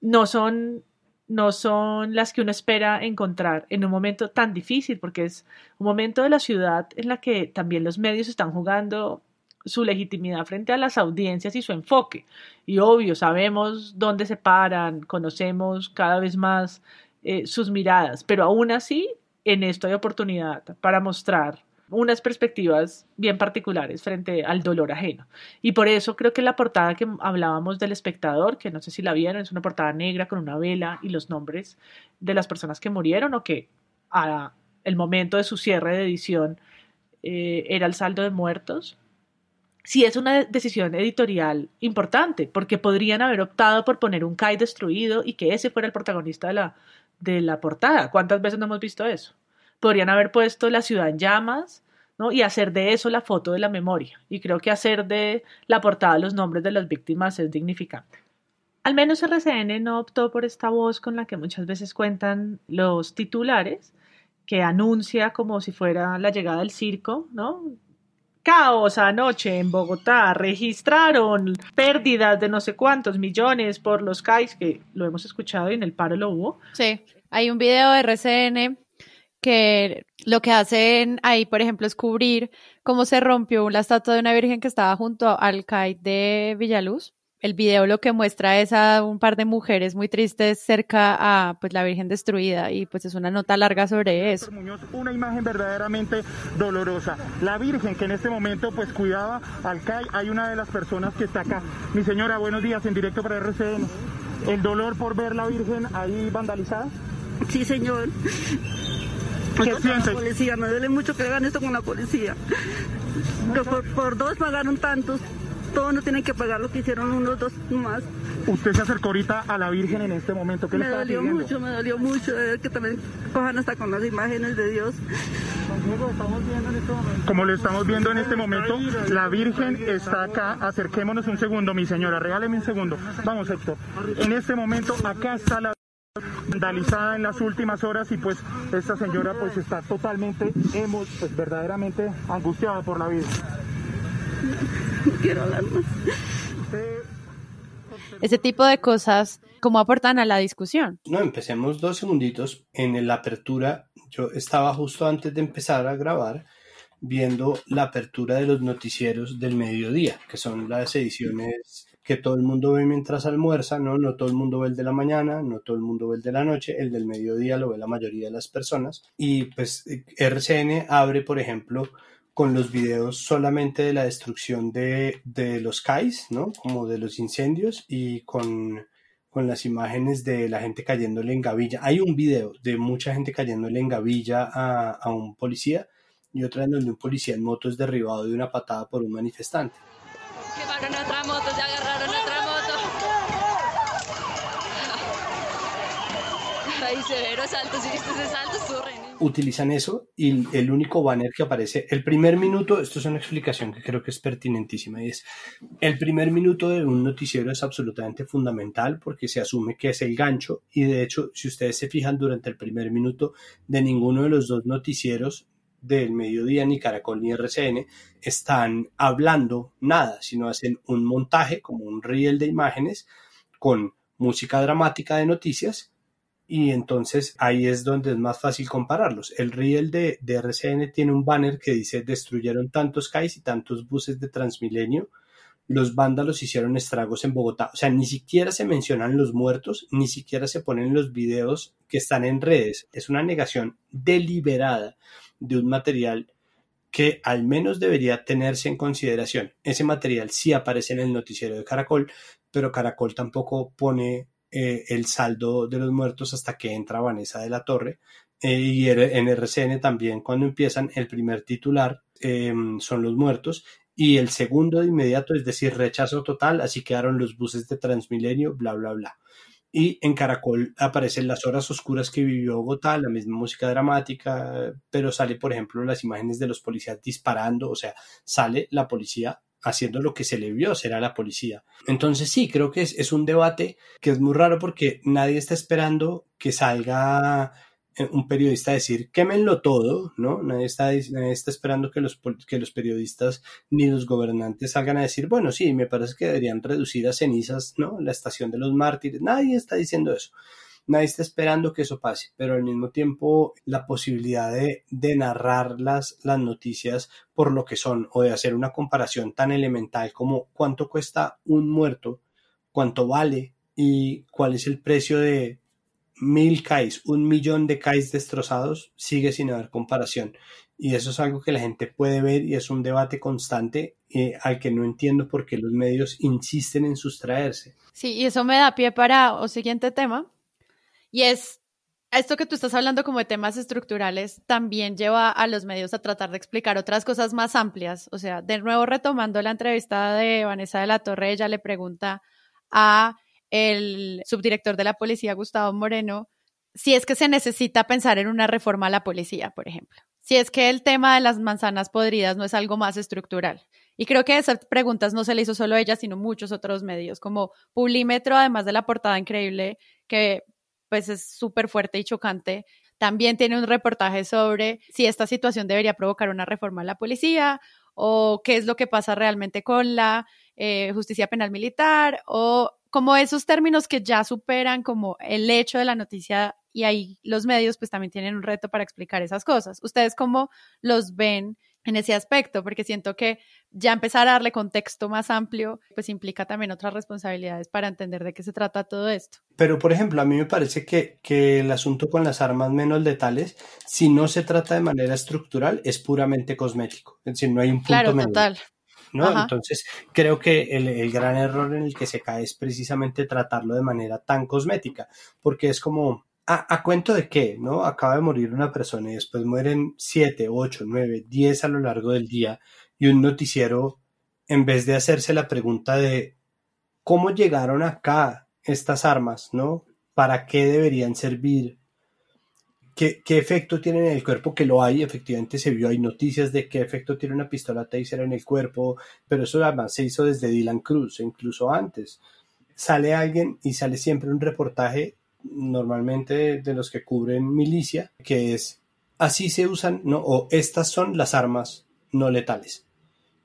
no son, no son las que uno espera encontrar en un momento tan difícil, porque es un momento de la ciudad en la que también los medios están jugando su legitimidad frente a las audiencias y su enfoque. Y obvio, sabemos dónde se paran, conocemos cada vez más eh, sus miradas, pero aún así en esto hay oportunidad para mostrar unas perspectivas bien particulares frente al dolor ajeno. Y por eso creo que la portada que hablábamos del espectador, que no sé si la vieron, es una portada negra con una vela y los nombres de las personas que murieron o que a el momento de su cierre de edición eh, era el saldo de muertos. Sí es una decisión editorial importante, porque podrían haber optado por poner un CAI destruido y que ese fuera el protagonista de la, de la portada. ¿Cuántas veces no hemos visto eso? Podrían haber puesto la ciudad en llamas, ¿no? Y hacer de eso la foto de la memoria. Y creo que hacer de la portada los nombres de las víctimas es dignificante. Al menos RCN no optó por esta voz con la que muchas veces cuentan los titulares, que anuncia como si fuera la llegada del circo, ¿no? Caos anoche en Bogotá, registraron pérdidas de no sé cuántos millones por los CAIs, que lo hemos escuchado y en el paro lo hubo. Sí, hay un video de RCN que lo que hacen ahí, por ejemplo, es cubrir cómo se rompió la estatua de una virgen que estaba junto al CAI de Villaluz. El video lo que muestra es a un par de mujeres muy tristes cerca a pues la Virgen destruida y pues es una nota larga sobre eso. Una imagen verdaderamente dolorosa. La Virgen que en este momento pues cuidaba al CAI, hay una de las personas que está acá. Mi señora, buenos días en directo para RCN. ¿El dolor por ver la Virgen ahí vandalizada? Sí, señor. ¿Qué siente? policía, me duele mucho que hagan esto con la policía. por, por dos pagaron tantos, todos no tienen que pagar lo que hicieron unos dos más. Usted se acercó ahorita a la Virgen en este momento. ¿Qué me le dolió mucho, me dolió mucho que también cojan hasta con las imágenes de Dios. Como lo estamos viendo en este momento, la Virgen está acá. Acerquémonos un segundo, mi señora. Regáleme un segundo. Vamos, Héctor. En este momento, acá está la vandalizada en las últimas horas y pues esta señora pues está totalmente, hemos pues verdaderamente angustiada por la vida. No quiero hablar más. Ese tipo de cosas, ¿cómo aportan a la discusión? No, empecemos dos segunditos. En la apertura, yo estaba justo antes de empezar a grabar viendo la apertura de los noticieros del mediodía, que son las ediciones que todo el mundo ve mientras almuerza, ¿no? No todo el mundo ve el de la mañana, no todo el mundo ve el de la noche, el del mediodía lo ve la mayoría de las personas. Y pues RCN abre, por ejemplo, con los videos solamente de la destrucción de, de los CAIs, ¿no? Como de los incendios y con, con las imágenes de la gente cayéndole en gavilla. Hay un video de mucha gente cayéndole en gavilla a, a un policía y otra en donde un policía en moto es derribado de una patada por un manifestante. Quemaron otra moto, ya agarraron otra moto. Ay, severos saltos, ¿sí viste ese salto? Estuvo re utilizan eso y el único banner que aparece, el primer minuto, esto es una explicación que creo que es pertinentísima, y es el primer minuto de un noticiero es absolutamente fundamental porque se asume que es el gancho y de hecho, si ustedes se fijan durante el primer minuto de ninguno de los dos noticieros del mediodía, ni Caracol ni RCN, están hablando nada, sino hacen un montaje como un reel de imágenes con música dramática de noticias y entonces ahí es donde es más fácil compararlos. El riel de, de RCN tiene un banner que dice destruyeron tantos CAIs y tantos buses de Transmilenio, los vándalos hicieron estragos en Bogotá. O sea, ni siquiera se mencionan los muertos, ni siquiera se ponen los videos que están en redes. Es una negación deliberada de un material que al menos debería tenerse en consideración. Ese material sí aparece en el noticiero de Caracol, pero Caracol tampoco pone eh, el saldo de los muertos hasta que entra Vanessa de la Torre. Eh, y en RCN también cuando empiezan el primer titular em, son los muertos y el segundo de inmediato, es decir, rechazo total, así quedaron los buses de Transmilenio, bla, bla, bla. Y en Caracol aparecen las horas oscuras que vivió Bogotá, la misma música dramática, pero sale, por ejemplo, las imágenes de los policías disparando, o sea, sale la policía haciendo lo que se le vio será la policía. Entonces sí, creo que es, es, un debate que es muy raro porque nadie está esperando que salga un periodista decir quémenlo todo, ¿no? Nadie está, nadie está esperando que los, que los periodistas ni los gobernantes salgan a decir, bueno, sí, me parece que deberían reducir a cenizas, ¿no? La estación de los mártires. Nadie está diciendo eso nadie está esperando que eso pase, pero al mismo tiempo la posibilidad de, narrar las, las noticias por lo que son o de hacer una comparación tan elemental como cuánto cuesta un muerto, cuánto vale y cuál es el precio de mil CAIs, un millón de CAIs destrozados, sigue sin haber comparación. Y eso es algo que la gente puede ver y es un debate constante eh, al que no entiendo por qué los medios insisten en sustraerse. Sí, y eso me da pie para el siguiente tema, y es, esto que tú estás hablando como de temas estructurales, también lleva a los medios a tratar de explicar otras cosas más amplias. O sea, de nuevo retomando la entrevista de Vanessa de la Torre, ella le pregunta a el subdirector de la policía, Gustavo Moreno, si es que se necesita pensar en una reforma a la policía, por ejemplo. Si es que el tema de las manzanas podridas no es algo más estructural. Y creo que esas preguntas no se le hizo solo ella, sino muchos otros medios, como Publimetro, además de la portada increíble que pues es súper fuerte y chocante. También tiene un reportaje sobre si esta situación debería provocar una reforma a la policía o qué es lo que pasa realmente con la eh, justicia penal militar o como esos términos que ya superan como el hecho de la noticia y ahí los medios pues también tienen un reto para explicar esas cosas. ¿Ustedes cómo los ven en ese aspecto? Porque siento que ya empezar a darle contexto más amplio pues implica también otras responsabilidades para entender de qué se trata todo esto. Pero por ejemplo, a mí me parece que, que el asunto con las armas menos letales, si no se trata de manera estructural, es puramente cosmético. Es decir, no hay un punto Claro, total. ¿No? Entonces, creo que el, el, gran error en el que se cae es precisamente tratarlo de manera tan cosmética, porque es como, ¿A, cuento de qué? ¿No? Acaba de morir una persona y después mueren siete, ocho, nueve, diez a lo largo del día y un noticiero, en vez de hacerse la pregunta de cómo llegaron acá estas armas, ¿no? ¿Para qué deberían servir? ¿Qué, ¿Qué, efecto tienen en el cuerpo? Que lo hay, efectivamente se vio, hay noticias de qué efecto tiene una pistola taser en el cuerpo, pero eso además se hizo desde Dylan Cruz, incluso antes. Sale alguien y sale siempre un reportaje normalmente de los que cubren milicia, que es así se usan, ¿no? O estas son las armas no letales.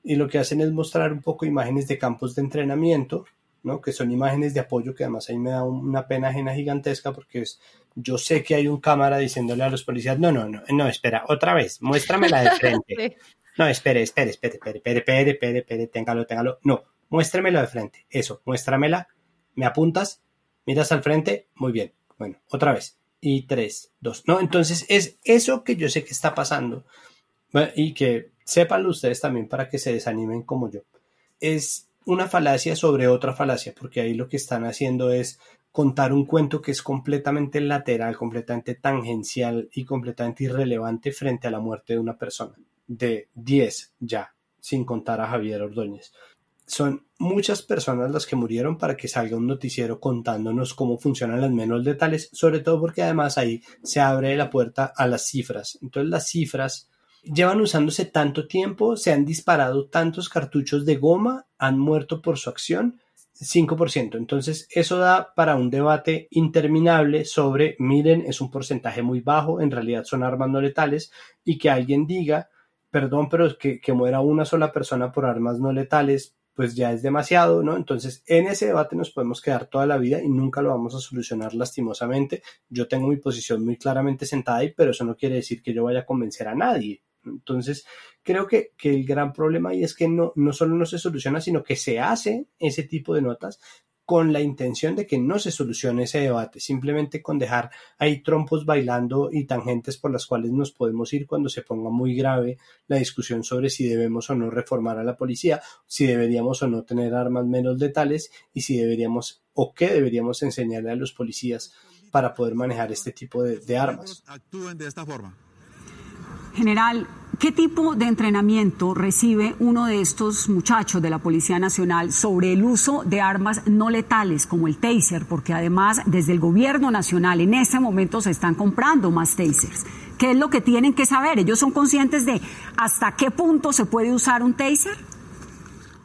Y lo que hacen es mostrar un poco imágenes de campos de entrenamiento, ¿no? Que son imágenes de apoyo, que además ahí me da una pena ajena gigantesca porque es, yo sé que hay un cámara diciéndole a los policías, no, no, no, no, espera, otra vez, muéstramela de frente. No, espere, espere, espere, espere, espere, espere, espere, espere, téngalo, téngalo. No, muéstremelo de frente. Eso, muéstramela, me apuntas, miras al frente, muy bien. Bueno, otra vez. Y tres, dos. No, entonces es eso que yo sé que está pasando y que sépanlo ustedes también para que se desanimen como yo. Es una falacia sobre otra falacia, porque ahí lo que están haciendo es contar un cuento que es completamente lateral, completamente tangencial y completamente irrelevante frente a la muerte de una persona, de 10 ya, sin contar a Javier Ordóñez. Son muchas personas las que murieron para que salga un noticiero contándonos cómo funcionan las menos letales, sobre todo porque además ahí se abre la puerta a las cifras. Entonces las cifras llevan usándose tanto tiempo, se han disparado tantos cartuchos de goma, han muerto por su acción, 5%. Entonces, eso da para un debate interminable sobre, miren, es un porcentaje muy bajo, en realidad son armas no letales, y que alguien diga, perdón, pero que, que muera una sola persona por armas no letales, pues ya es demasiado, ¿no? Entonces, en ese debate nos podemos quedar toda la vida y nunca lo vamos a solucionar lastimosamente. Yo tengo mi posición muy claramente sentada ahí, pero eso no quiere decir que yo vaya a convencer a nadie. Entonces, creo que, el gran problema ahí es que no, no solo no se soluciona, sino que se hace ese tipo de notas con la intención de que no se solucione ese debate, simplemente con dejar ahí trompos bailando y tangentes por las cuales nos podemos ir cuando se ponga muy grave la discusión sobre si debemos o no reformar a la policía, si deberíamos o no tener armas menos letales y si deberíamos o qué deberíamos enseñarle a los policías para poder manejar este tipo de, de armas. Actúen de esta forma. General, ¿qué tipo de entrenamiento recibe uno de estos muchachos de la Policía Nacional sobre el uso de armas no letales como el taser? Porque además desde el gobierno nacional en este momento se están comprando más tasers. ¿Qué es lo que tienen que saber? ¿Ellos son conscientes de hasta qué punto se puede usar un taser?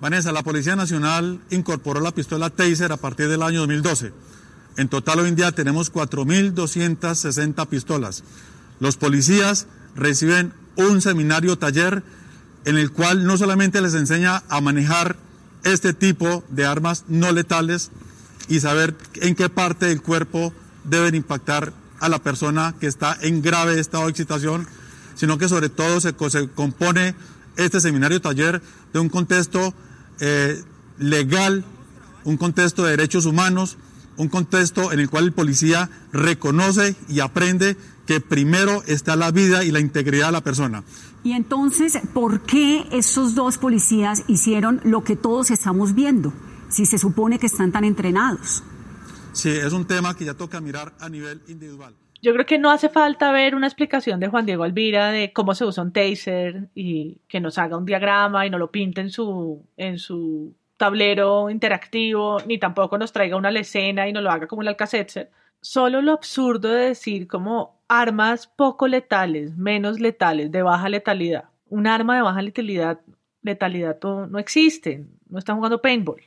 Vanessa, la Policía Nacional incorporó la pistola taser a partir del año 2012. En total hoy en día tenemos 4.260 pistolas. Los policías reciben un seminario taller en el cual no solamente les enseña a manejar este tipo de armas no letales y saber en qué parte del cuerpo deben impactar a la persona que está en grave estado de excitación, sino que sobre todo se, compone este seminario taller de un contexto eh, legal, un contexto de derechos humanos, un contexto en el cual el policía reconoce y aprende que primero está la vida y la integridad de la persona. Y entonces, ¿por qué esos dos policías hicieron lo que todos estamos viendo, si se supone que están tan entrenados? Sí, es un tema que ya toca mirar a nivel individual. Yo creo que no hace falta ver una explicación de Juan Diego Alvira de cómo se usa un taser y que nos haga un diagrama y no lo pinte en su, en su tablero interactivo, ni tampoco nos traiga una escena y nos lo haga como el Alcacetzer. Solo lo absurdo de decir como armas poco letales, menos letales, de baja letalidad. Un arma de baja letalidad, letalidad no, existe, no están jugando paintball.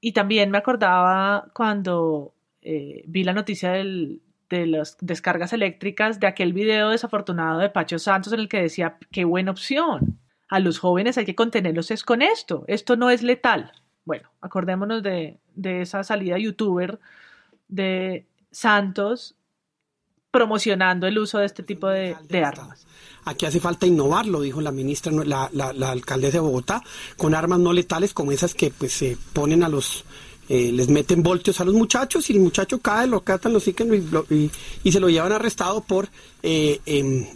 Y también me acordaba cuando eh, vi la noticia de las descargas eléctricas de aquel video desafortunado de Pacho Santos en el que decía, qué buena opción. A los jóvenes hay que contenerlos es con esto. Esto no es letal. Bueno, acordémonos de, de esa salida youtuber de Santos promocionando el uso de este tipo de, armas. Aquí hace falta innovar, lo dijo la ministra, la, la, alcaldesa de Bogotá, con armas no letales como esas que pues se ponen a los, eh, les meten voltios a los muchachos y el muchacho cae, lo catan, lo siguen y, y, se lo llevan arrestado por eh, em,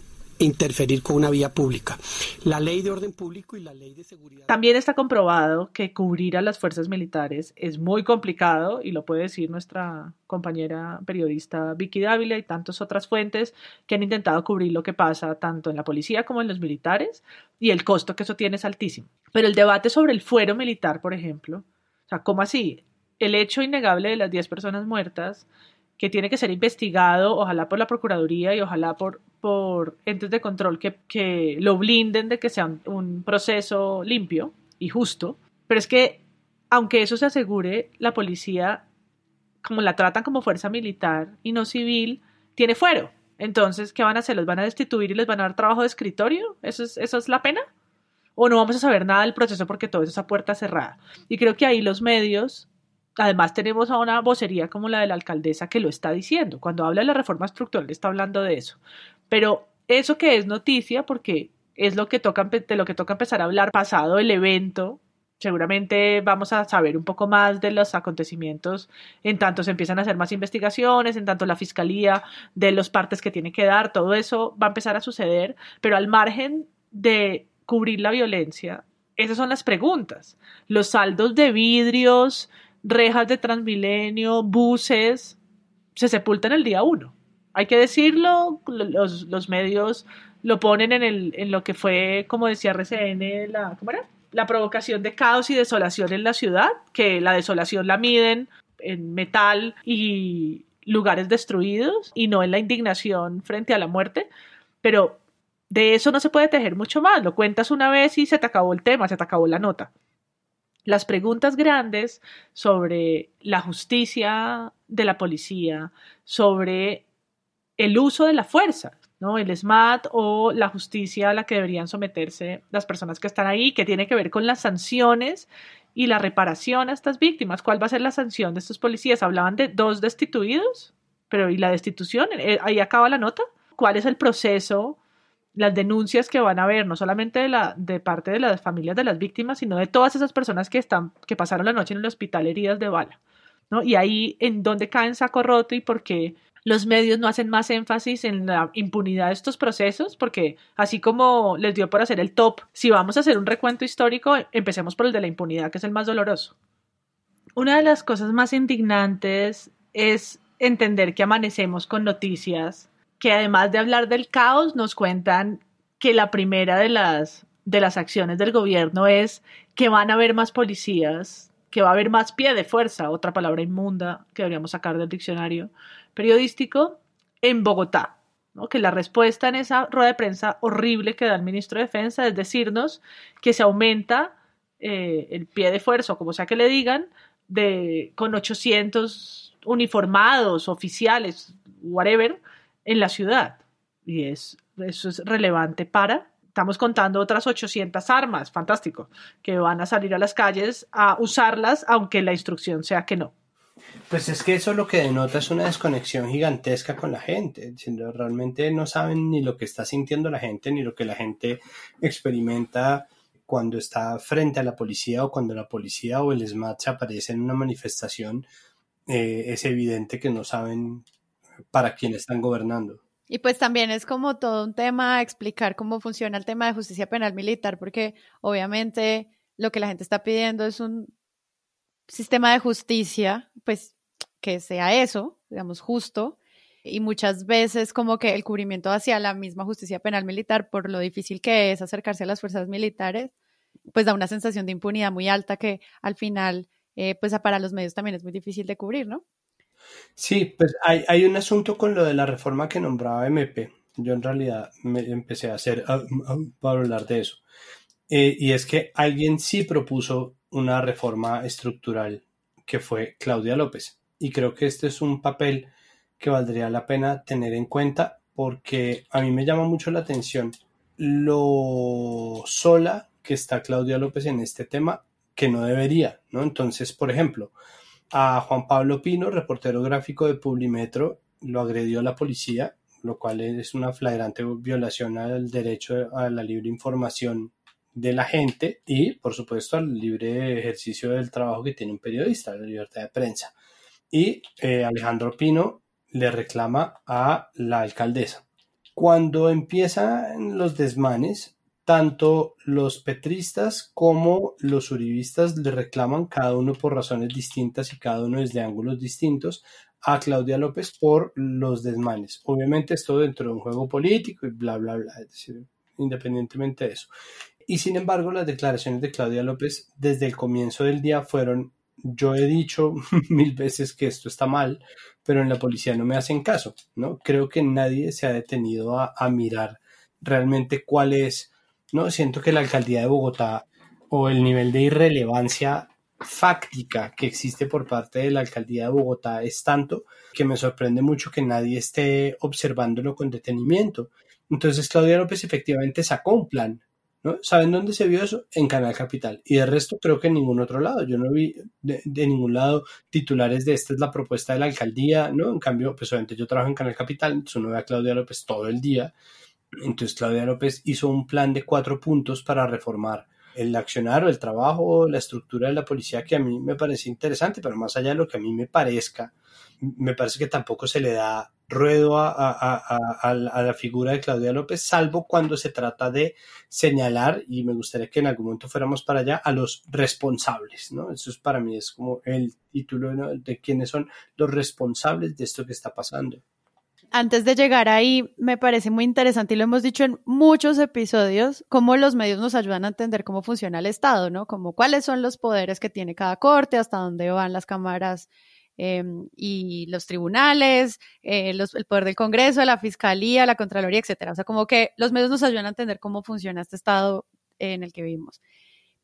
interferir con una vía pública. La ley de orden público y la ley de seguridad. También está comprobado que cubrir a las fuerzas militares es muy complicado y lo puede decir nuestra compañera periodista Vicky Dávila y tantas otras fuentes que han intentado cubrir lo que pasa tanto en la policía como en los militares y el costo que eso tiene es altísimo. Pero el debate sobre el fuero militar, por ejemplo, o sea, ¿cómo así? El hecho innegable de las 10 personas muertas que tiene que ser investigado, ojalá por la Procuraduría y ojalá por, por entes de control que, que lo blinden de que sea un, proceso limpio y justo. Pero es que, aunque eso se asegure, la policía, como la tratan como fuerza militar y no civil, tiene fuero. Entonces, ¿qué van a hacer? ¿Los van a destituir y les van a dar trabajo de escritorio? ¿Eso es, eso es la pena? ¿O no vamos a saber nada del proceso porque todo es esa puerta cerrada? Y creo que ahí los medios Además, tenemos a una vocería como la de la alcaldesa que lo está diciendo. Cuando habla de la reforma estructural, está hablando de eso. Pero eso que es noticia, porque es lo que toca, de lo que toca empezar a hablar pasado el evento. Seguramente vamos a saber un poco más de los acontecimientos en tanto se empiezan a hacer más investigaciones, en tanto la fiscalía de los partes que tiene que dar, todo eso va a empezar a suceder, pero al margen de cubrir la violencia? Esas son las preguntas. Los saldos de vidrios, rejas de Transmilenio, buses, se sepultan el día uno. Hay que decirlo, los, los medios lo ponen en, el, en lo que fue, como decía RCN, la, ¿cómo era? la provocación de caos y desolación en la ciudad, que la desolación la miden en metal y lugares destruidos y no en la indignación frente a la muerte, pero de eso no se puede tejer mucho más, lo cuentas una vez y se te acabó el tema, se te acabó la nota. Las preguntas grandes sobre la justicia de la policía, sobre el uso de la fuerza, ¿no? El SMAT o la justicia a la que deberían someterse las personas que están ahí, que tiene que ver con las sanciones y la reparación a estas víctimas. ¿Cuál va a ser la sanción de estos policías? Hablaban de dos destituidos, pero ¿y la destitución? Eh, ahí acaba la nota. ¿Cuál es el proceso? Las denuncias que van a haber, no solamente de, la, de parte de las familias de las víctimas, sino de todas esas personas que, están, que pasaron la noche en el hospital heridas de bala. ¿no? Y ahí en dónde caen saco roto y por qué los medios no hacen más énfasis en la impunidad de estos procesos, porque así como les dio por hacer el top, si vamos a hacer un recuento histórico, empecemos por el de la impunidad, que es el más doloroso. Una de las cosas más indignantes es entender que amanecemos con noticias que además de hablar del caos, nos cuentan que la primera de las, de las acciones del gobierno es que van a haber más policías, que va a haber más pie de fuerza, otra palabra inmunda que deberíamos sacar del diccionario, periodístico en Bogotá. ¿no? Que la respuesta en esa rueda de prensa horrible que da el ministro de Defensa es decirnos que se aumenta eh, el pie de fuerza, como sea que le digan, de, con 800 uniformados, oficiales, whatever, en la ciudad. Y es, eso es relevante para estamos contando otras 800 armas, fantástico, que van a salir a las calles a usarlas, aunque la instrucción sea que no. Pues es que eso lo que denota es una desconexión gigantesca con la gente. Realmente no saben ni lo que está sintiendo la gente, ni lo que la gente experimenta cuando está frente a la policía o cuando la policía o el SMAT se aparece en una manifestación. Eh, es evidente que no saben para quién están gobernando. Y pues también es como todo un tema explicar cómo funciona el tema de justicia penal militar, porque obviamente lo que la gente está pidiendo es un sistema de justicia, pues que sea eso, digamos, justo, y muchas veces como que el cubrimiento hacia la misma justicia penal militar, por lo difícil que es acercarse a las fuerzas militares, pues da una sensación de impunidad muy alta que al final, eh, pues para los medios también es muy difícil de cubrir, ¿no? Sí, pues hay, hay un asunto con lo de la reforma que nombraba MP. Yo en realidad me empecé a hacer para hablar de eso. Eh, y es que alguien sí propuso una reforma estructural que fue Claudia López. Y creo que este es un papel que valdría la pena tener en cuenta porque a mí me llama mucho la atención lo sola que está Claudia López en este tema que no debería, ¿no? Entonces, por ejemplo, a Juan Pablo Pino, reportero gráfico de Publimetro, lo agredió la policía, lo cual es una flagrante violación al derecho a la libre información de la gente y, por supuesto, al libre ejercicio del trabajo que tiene un periodista, la libertad de prensa. Y eh, Alejandro Pino le reclama a la alcaldesa. Cuando empiezan los desmanes, tanto los petristas como los uribistas le reclaman, cada uno por razones distintas y cada uno desde ángulos distintos, a Claudia López por los desmanes. Obviamente esto dentro de un juego político y bla, bla, bla, es decir, independientemente de eso. Y sin embargo, las declaraciones de Claudia López desde el comienzo del día fueron, yo he dicho mil veces que esto está mal, pero en la policía no me hacen caso, ¿no? Creo que nadie se ha detenido a, a mirar realmente cuál es, ¿no? Siento que la alcaldía de Bogotá o el nivel de irrelevancia fáctica que existe por parte de la alcaldía de Bogotá es tanto que me sorprende mucho que nadie esté observándolo con detenimiento. Entonces Claudia López efectivamente sacó un plan, ¿no? ¿Saben dónde se vio eso? En Canal Capital. Y de resto creo que en ningún otro lado. Yo no vi de, ningún lado titulares de esta es la propuesta de la alcaldía, ¿no? En cambio, pues obviamente yo trabajo en Canal Capital, entonces uno ve a Claudia López todo el día. Entonces Claudia López hizo un plan de cuatro puntos para reformar el accionar o el trabajo, la estructura de la policía que a mí me parece interesante, pero más allá de lo que a mí me parezca, me parece que tampoco se le da ruedo a, la figura de Claudia López, salvo cuando se trata de señalar, y me gustaría que en algún momento fuéramos para allá, a los responsables, ¿no? Eso es para mí es como el título de quiénes son los responsables de esto que está pasando. Antes de llegar ahí, me parece muy interesante y lo hemos dicho en muchos episodios, cómo los medios nos ayudan a entender cómo funciona el Estado, ¿no? Como cuáles son los poderes que tiene cada corte, hasta dónde van las cámaras Em, y los tribunales, eh, el poder del Congreso, la Fiscalía, la Contraloría, etcétera. O sea, como que los medios nos ayudan a entender cómo funciona este estado en el que vivimos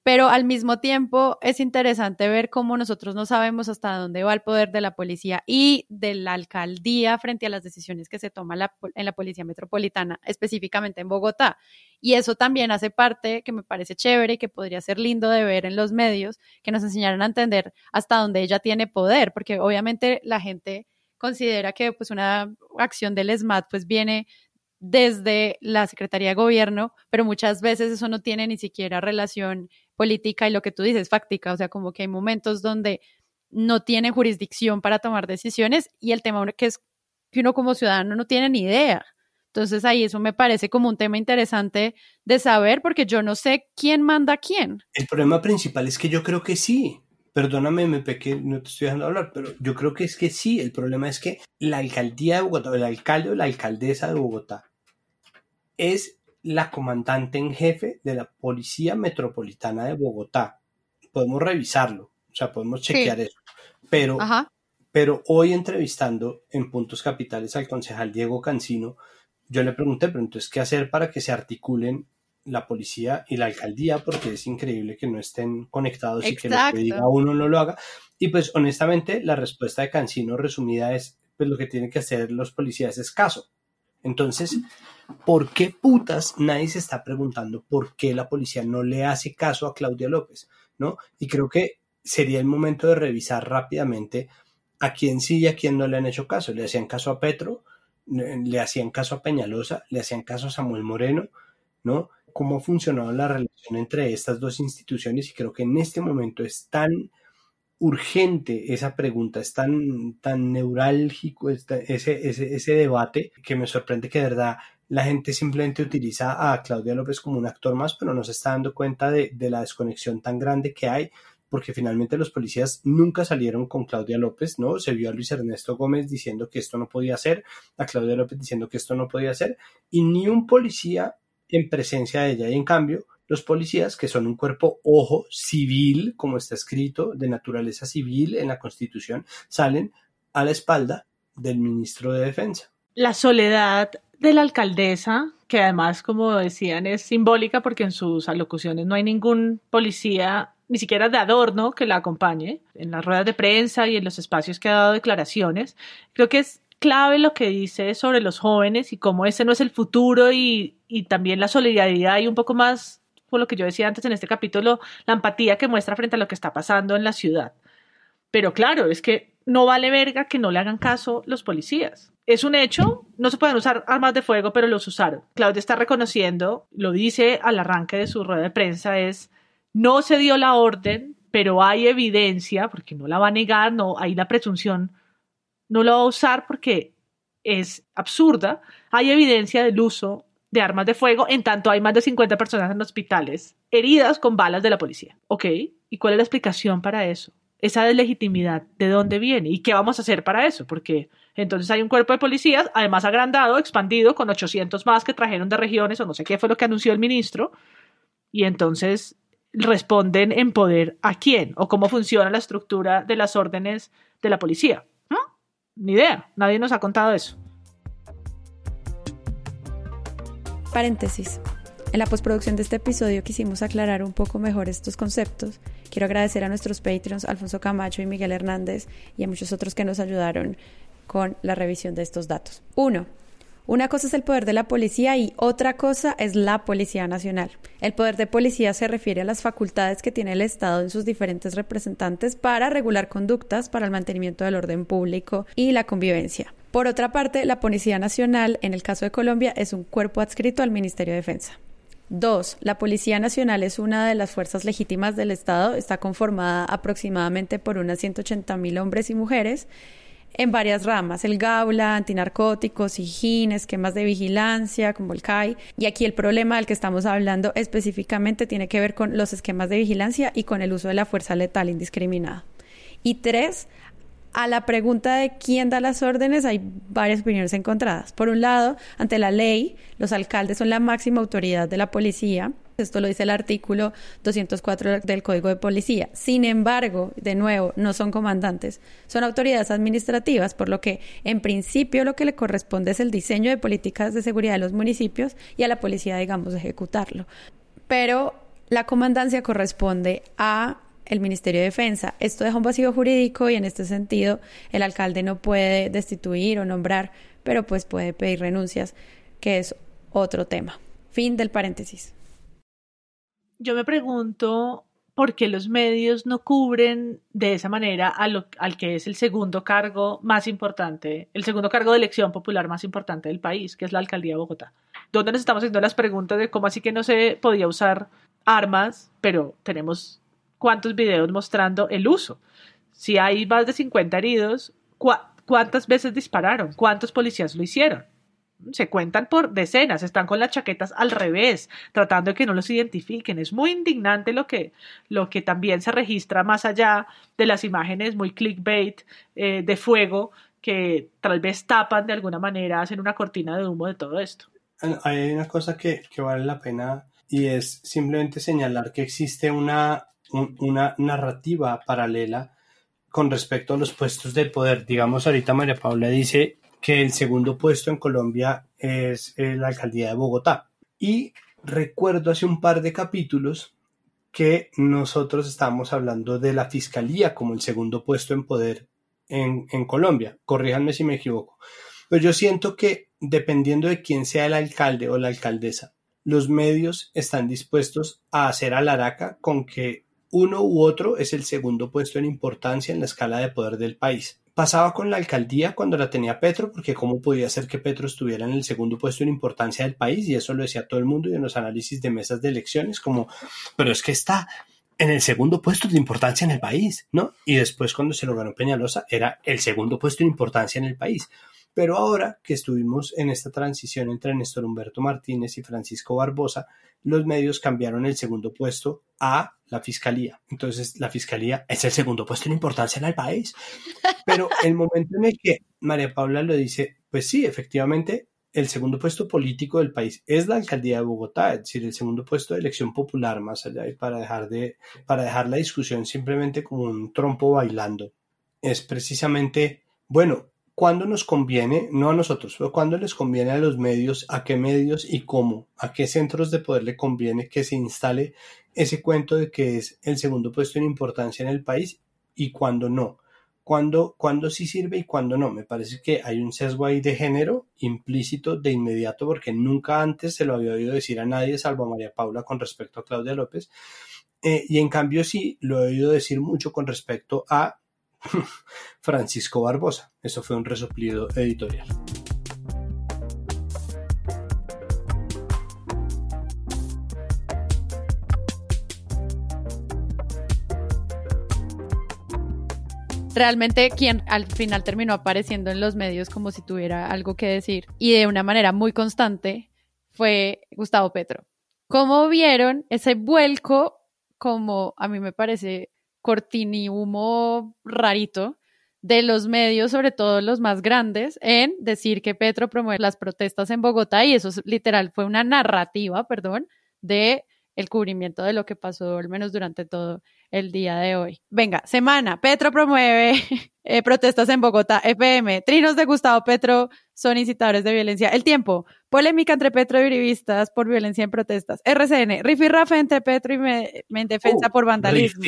pero al mismo tiempo es interesante ver cómo nosotros no sabemos hasta dónde va el poder de la policía y de la alcaldía frente a las decisiones que se toman en la policía metropolitana, específicamente en Bogotá. Y eso también hace parte que me parece chévere y que podría ser lindo de ver en los medios, que nos enseñaran a entender hasta dónde ella tiene poder, porque obviamente la gente considera que pues una acción del SMAT pues viene desde la Secretaría de Gobierno, pero muchas veces eso no tiene ni siquiera relación política y lo que tú dices, fáctica, o sea, como que hay momentos donde no tiene jurisdicción para tomar decisiones y el tema que es que uno como ciudadano no tiene ni idea. Entonces ahí eso me parece como un tema interesante de saber porque yo no sé quién manda a quién. El problema principal es que yo creo que sí. Perdóname, me pequé, no te estoy dejando hablar, pero yo creo que es que sí. El problema es que la alcaldía de Bogotá, el alcalde o la alcaldesa de Bogotá es la comandante en jefe de la Policía Metropolitana de Bogotá. Podemos revisarlo, o sea, podemos chequear eso. Pero, pero hoy entrevistando en Puntos Capitales al concejal Diego Cancino, yo le pregunté, pero entonces, ¿qué hacer para que se articulen la policía y la alcaldía? Porque es increíble que no estén conectados y que lo que diga uno no lo haga. Y pues honestamente, la respuesta de Cancino resumida es, pues lo que tienen que hacer los policías es caso. Entonces, ¿por qué putas nadie se está preguntando por qué la policía no le hace caso a Claudia López? ¿No? Y creo que sería el momento de revisar rápidamente a quién sí y a quién no le han hecho caso. Le hacían caso a Petro, le hacían caso a Peñalosa, le hacían caso a Samuel Moreno, ¿no? Cómo ha funcionado la relación entre estas dos instituciones y creo que en este momento es tan urgente esa pregunta, es tan, tan neurálgico ese, ese, ese debate que me sorprende que de verdad la gente simplemente utiliza a Claudia López como un actor más, pero no se está dando cuenta de, la desconexión tan grande que hay, porque finalmente los policías nunca salieron con Claudia López, ¿no? Se vio a Luis Ernesto Gómez diciendo que esto no podía ser, a Claudia López diciendo que esto no podía ser, y ni un policía en presencia de ella. Y en cambio, los policías, que son un cuerpo, ojo, civil, como está escrito, de naturaleza civil en la Constitución, salen a la espalda del ministro de Defensa. La soledad de la alcaldesa, que además, como decían, es simbólica porque en sus alocuciones no hay ningún policía, ni siquiera de adorno, que la acompañe en las ruedas de prensa y en los espacios que ha dado declaraciones. Creo que es clave lo que dice sobre los jóvenes y cómo ese no es el futuro y, y también la solidaridad y un poco más por lo que yo decía antes en este capítulo, la empatía que muestra frente a lo que está pasando en la ciudad. Pero claro, es que no vale verga que no le hagan caso los policías. Es un hecho, no se pueden usar armas de fuego, pero los usaron. Claudia está reconociendo, lo dice al arranque de su rueda de prensa, es no se dio la orden, pero hay evidencia, porque no la va a negar, no, hay la presunción, no la va a usar porque es absurda, hay evidencia del uso de armas de fuego, en tanto hay más de 50 personas en hospitales heridas con balas de la policía. ¿Ok? ¿Y cuál es la explicación para eso? Esa deslegitimidad, ¿de dónde viene? ¿Y qué vamos a hacer para eso? Porque entonces hay un cuerpo de policías, además agrandado, expandido, con 800 más que trajeron de regiones, o no sé qué fue lo que anunció el ministro, y entonces responden en poder a quién, o cómo funciona la estructura de las órdenes de la policía. Ni idea, nadie nos ha contado eso. Paréntesis. En la postproducción de este episodio quisimos aclarar un poco mejor estos conceptos. Quiero agradecer a nuestros Patreons Alfonso Camacho y Miguel Hernández y a muchos otros que nos ayudaron con la revisión de estos datos. Uno, una cosa es el poder de la policía y otra cosa es la Policía Nacional. El poder de policía se refiere a las facultades que tiene el Estado en sus diferentes representantes para regular conductas para el mantenimiento del orden público y la convivencia. Por otra parte, la Policía Nacional, en el caso de Colombia, es un cuerpo adscrito al Ministerio de Defensa. Dos, la Policía Nacional es una de las fuerzas legítimas del Estado, está conformada aproximadamente por unas 180 mil hombres y mujeres en varias ramas, el Gaula, antinarcóticos, higiene, esquemas de vigilancia, como el CAI. Y aquí el problema del que estamos hablando específicamente tiene que ver con los esquemas de vigilancia y con el uso de la fuerza letal indiscriminada. Y tres, a la pregunta de quién da las órdenes hay varias opiniones encontradas. Por un lado, ante la ley, los alcaldes son la máxima autoridad de la policía. Esto lo dice el artículo 204 del Código de Policía. Sin embargo, de nuevo, no son comandantes, son autoridades administrativas, por lo que en principio lo que le corresponde es el diseño de políticas de seguridad de los municipios y a la policía, digamos, ejecutarlo. Pero la comandancia corresponde a el Ministerio de Defensa. Esto deja un vacío jurídico y en este sentido el alcalde no puede destituir o nombrar, pero pues puede pedir renuncias, que es otro tema. Fin del paréntesis. Yo me pregunto por qué los medios no cubren de esa manera al que es el segundo cargo más importante, el segundo cargo de elección popular más importante del país, que es la alcaldía de Bogotá. ¿Dónde nos estamos haciendo las preguntas de cómo así que no se podía usar armas, pero tenemos cuántos videos mostrando el uso. Si hay más de 50 heridos, ¿cuántas veces dispararon? ¿Cuántos policías lo hicieron? Se cuentan por decenas, están con las chaquetas al revés, tratando de que no los identifiquen. Es muy indignante lo que, lo que también se registra más allá de las imágenes muy clickbait eh, de fuego que tal vez tapan de alguna manera, hacen una cortina de humo de todo esto. Hay una cosa que, que vale la pena y es simplemente señalar que existe una una narrativa paralela con respecto a los puestos de poder. Digamos, ahorita María Paula dice que el segundo puesto en Colombia es eh, la alcaldía de Bogotá. Y recuerdo hace un par de capítulos que nosotros estábamos hablando de la fiscalía como el segundo puesto en poder en, en Colombia. Corríjanme si me equivoco. Pero yo siento que dependiendo de quién sea el alcalde o la alcaldesa, los medios están dispuestos a hacer alaraca con que uno u otro es el segundo puesto en importancia en la escala de poder del país. Pasaba con la alcaldía cuando la tenía Petro, porque cómo podía ser que Petro estuviera en el segundo puesto en importancia del país, y eso lo decía todo el mundo y en los análisis de mesas de elecciones, como, pero es que está en el segundo puesto de importancia en el país, ¿no? Y después cuando se lo ganó Peñalosa era el segundo puesto en importancia en el país. Pero ahora que estuvimos en esta transición entre Néstor Humberto Martínez y Francisco Barbosa, los medios cambiaron el segundo puesto a la fiscalía. Entonces, la fiscalía es el segundo puesto en importancia en el país. Pero el momento en el que María Paula lo dice, pues sí, efectivamente, el segundo puesto político del país es la alcaldía de Bogotá, es decir, el segundo puesto de elección popular, más allá y para dejar de, para dejar la discusión simplemente como un trompo bailando. Es precisamente, bueno, cuándo nos conviene, no a nosotros, pero cuándo les conviene a los medios, a qué medios y cómo, a qué centros de poder le conviene que se instale ese cuento de que es el segundo puesto en importancia en el país y cuándo no. Cuándo, cuándo sí sirve y cuándo no. Me parece que hay un sesgo ahí de género implícito de inmediato porque nunca antes se lo había oído decir a nadie salvo a María Paula con respecto a Claudia López. Eh, y en cambio sí lo he oído decir mucho con respecto a Francisco Barbosa. Eso fue un resoplido editorial. realmente quien al final terminó apareciendo en los medios como si tuviera algo que decir y de una manera muy constante fue Gustavo Petro. ¿Cómo vieron ese vuelco como a mí me parece cortini humo rarito de los medios, sobre todo los más grandes, en decir que Petro promueve las protestas en Bogotá y eso es, literal fue una narrativa, perdón, de el cubrimiento de lo que pasó al menos durante todo el día de hoy. Venga, semana, Petro promueve eh, protestas en Bogotá, FM, trinos de Gustavo Petro son incitadores de violencia. El tiempo, polémica entre Petro y Urivistas por violencia en protestas. RCN, rifirrafe entre Petro y me, defensa por vandalismo.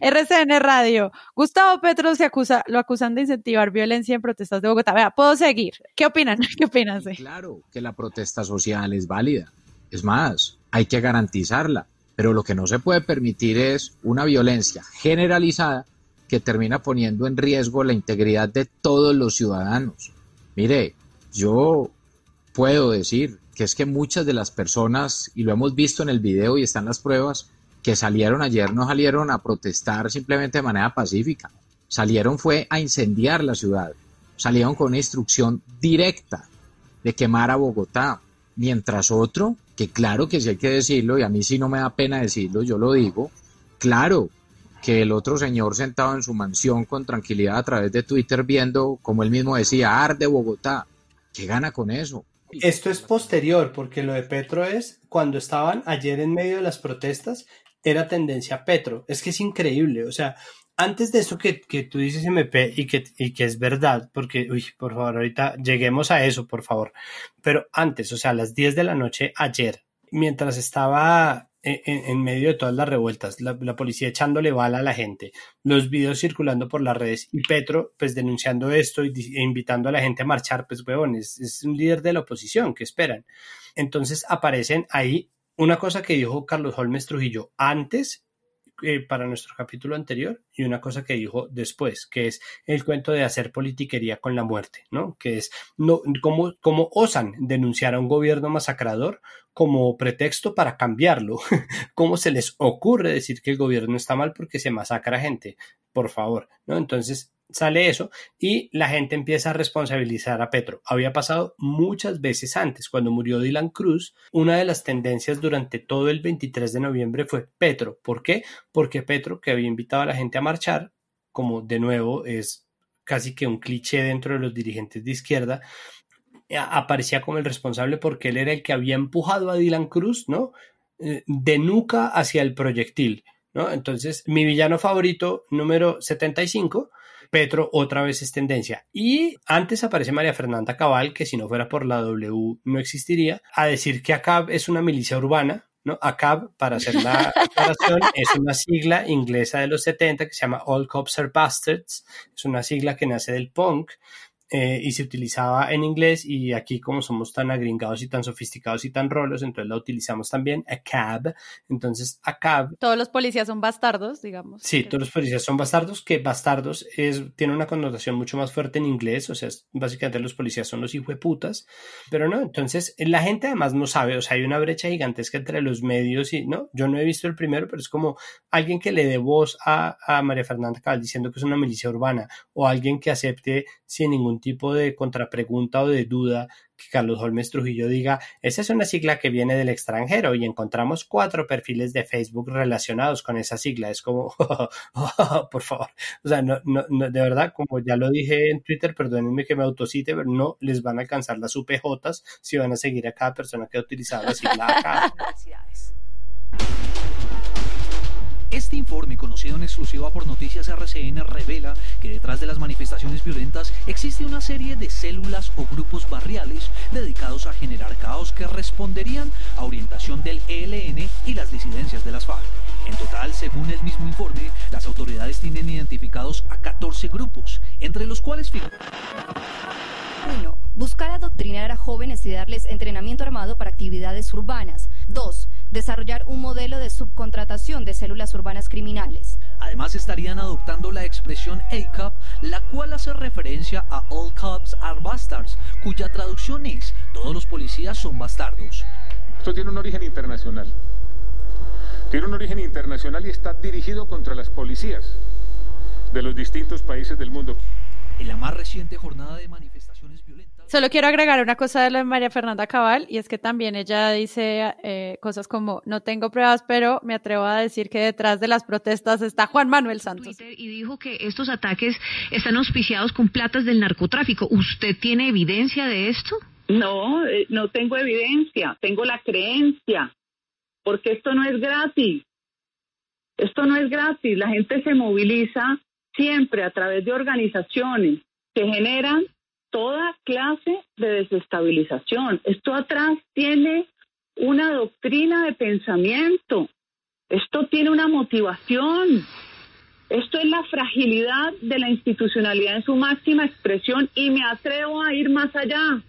RCN Radio, Gustavo Petro se acusa, lo acusan de incentivar violencia en protestas de Bogotá. Vea, puedo seguir. ¿Qué opinan? ¿Qué opinan? Claro que la protesta social es válida. Es más, hay que garantizarla pero lo que no se puede permitir es una violencia generalizada que termina poniendo en riesgo la integridad de todos los ciudadanos. Mire, yo puedo decir que es que muchas de las personas, y lo hemos visto en el video y están las pruebas, que salieron ayer no salieron a protestar simplemente de manera pacífica. salieron fue a incendiar la ciudad, salieron con una instrucción directa de quemar a Bogotá, mientras otro, que claro que sí hay que decirlo, y a mí sí no me da pena decirlo, yo lo digo, claro que el otro señor sentado en su mansión con tranquilidad a través de Twitter viendo, como él mismo decía, arde Bogotá, ¿qué gana con eso? Esto es posterior, porque lo de Petro es cuando estaban ayer en medio de las protestas, era tendencia Petro. Es que es increíble, o sea, antes de eso que, que tú dices MP y que, y que es verdad, porque, uy, por favor, ahorita lleguemos a eso, por favor. Pero antes, o sea, a las 10 de la noche ayer, mientras estaba en, medio de todas las revueltas, la, la, policía echándole bala a la gente, los videos circulando por las redes y Petro, pues denunciando esto y, e invitando a la gente a marchar, pues, huevón, es, un líder de la oposición, ¿qué esperan? Entonces aparecen ahí una cosa que dijo Carlos Holmes Trujillo antes eh, para nuestro capítulo anterior y una cosa que dijo después, que es el cuento de hacer politiquería con la muerte, ¿no? Que es no, cómo, cómo osan denunciar a un gobierno masacrador como pretexto para cambiarlo. ¿Cómo se les ocurre decir que el gobierno está mal porque se masacra gente? Por favor, ¿no? Entonces, sale eso y la gente empieza a responsabilizar a Petro. Había pasado muchas veces antes, cuando murió Dylan Cruz, una de las tendencias durante todo el 23 de noviembre fue Petro. ¿Por qué? Porque Petro, que había invitado a la gente a marchar, como de nuevo es casi que un cliché dentro de los dirigentes de izquierda, aparecía como el responsable porque él era el que había empujado a Dylan Cruz, ¿no? Eh, de nuca hacia el proyectil, ¿no? Entonces, mi villano favorito, número 75, Petro otra vez es tendencia. Y antes aparece María Fernanda Cabal, que si no fuera por la W no existiría, a decir que ACAB es una milicia urbana. ¿no? ACAB, para hacer la aclaración, es una sigla inglesa de los 70 que se llama All Cops Are Bastards. Es una sigla que nace del punk eh, y se utilizaba en inglés y aquí como somos tan agringados y tan sofisticados y tan rolos, entonces la utilizamos también a cab, entonces a cab. Todos los policías son bastardos, digamos. Sí, todos los policías son bastardos, que bastardos es, tiene una connotación mucho más fuerte en inglés, o sea, básicamente los policías son los putas, pero no, entonces la gente además no sabe, o sea, hay una brecha gigantesca entre los medios y, no, yo no he visto el primero, pero es como alguien que le dé voz a, a María Fernanda Cabal diciendo que es una milicia urbana o alguien que acepte sin ningún tipo de contrapregunta o de duda que Carlos Holmes Trujillo diga, esa es una sigla que viene del extranjero y encontramos cuatro perfiles de Facebook relacionados con esa sigla. Es como, por favor, o sea, no, no, de verdad, como ya lo dije en Twitter, perdónenme que me autocite, pero no les van a alcanzar las UPJs si van a seguir a cada persona que ha utilizado la sigla acá. Este informe, conocido en exclusiva por Noticias RCN, revela que detrás de las manifestaciones violentas existe una serie de células o grupos barriales dedicados a generar caos que responderían a orientación del ELN y las disidencias de las FARC. En total, según el mismo informe, las autoridades tienen identificados a 14 grupos, entre los cuales figuran... 1. Buscar adoctrinar a jóvenes y darles entrenamiento armado para actividades urbanas. 2 desarrollar un modelo de subcontratación de células urbanas criminales. Además estarían adoptando la expresión ACAP, la cual hace referencia a All Cops Are Bastards, cuya traducción es todos los policías son bastardos. Esto tiene un origen internacional. Tiene un origen internacional y está dirigido contra las policías de los distintos países del mundo. En la más reciente jornada de manifestaciones violentas, Solo quiero agregar una cosa de lo de María Fernanda Cabal y es que también ella dice eh, cosas como no tengo pruebas, pero me atrevo a decir que detrás de las protestas está Juan Manuel Santos. Y dijo que estos ataques están auspiciados con platas del narcotráfico. ¿Usted tiene evidencia de esto? No, eh, no tengo evidencia, tengo la creencia, porque esto no es gratis. Esto no es gratis. La gente se moviliza siempre a través de organizaciones que generan toda clase de desestabilización. Esto atrás tiene una doctrina de pensamiento, esto tiene una motivación, esto es la fragilidad de la institucionalidad en su máxima expresión y me atrevo a ir más allá.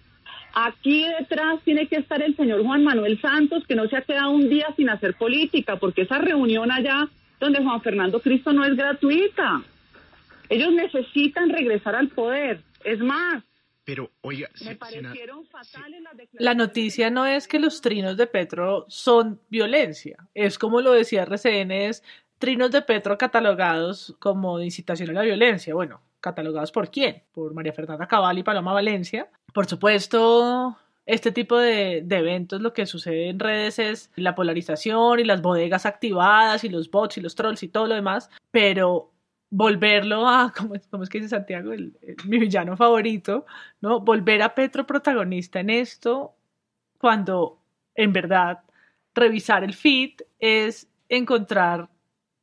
Aquí detrás tiene que estar el señor Juan Manuel Santos, que no se ha quedado un día sin hacer política, porque esa reunión allá donde Juan Fernando Cristo no es gratuita. Ellos necesitan regresar al poder. Es más, pero, oiga, me parecieron fatales las declaraciones. La noticia no es que los trinos de Petro son violencia, es como lo decía RCN, es trinos de Petro catalogados como de incitación a la violencia. Bueno, catalogados por quién? Por María Fernanda Cabal y Paloma Valencia. Por supuesto, este tipo de, de, eventos lo que sucede en redes es la polarización y las bodegas activadas y los bots y los trolls y todo lo demás, pero volverlo a, como, es que dice Santiago, mi villano favorito, ¿no? Volver a Petro protagonista en esto cuando en verdad revisar el feed es encontrar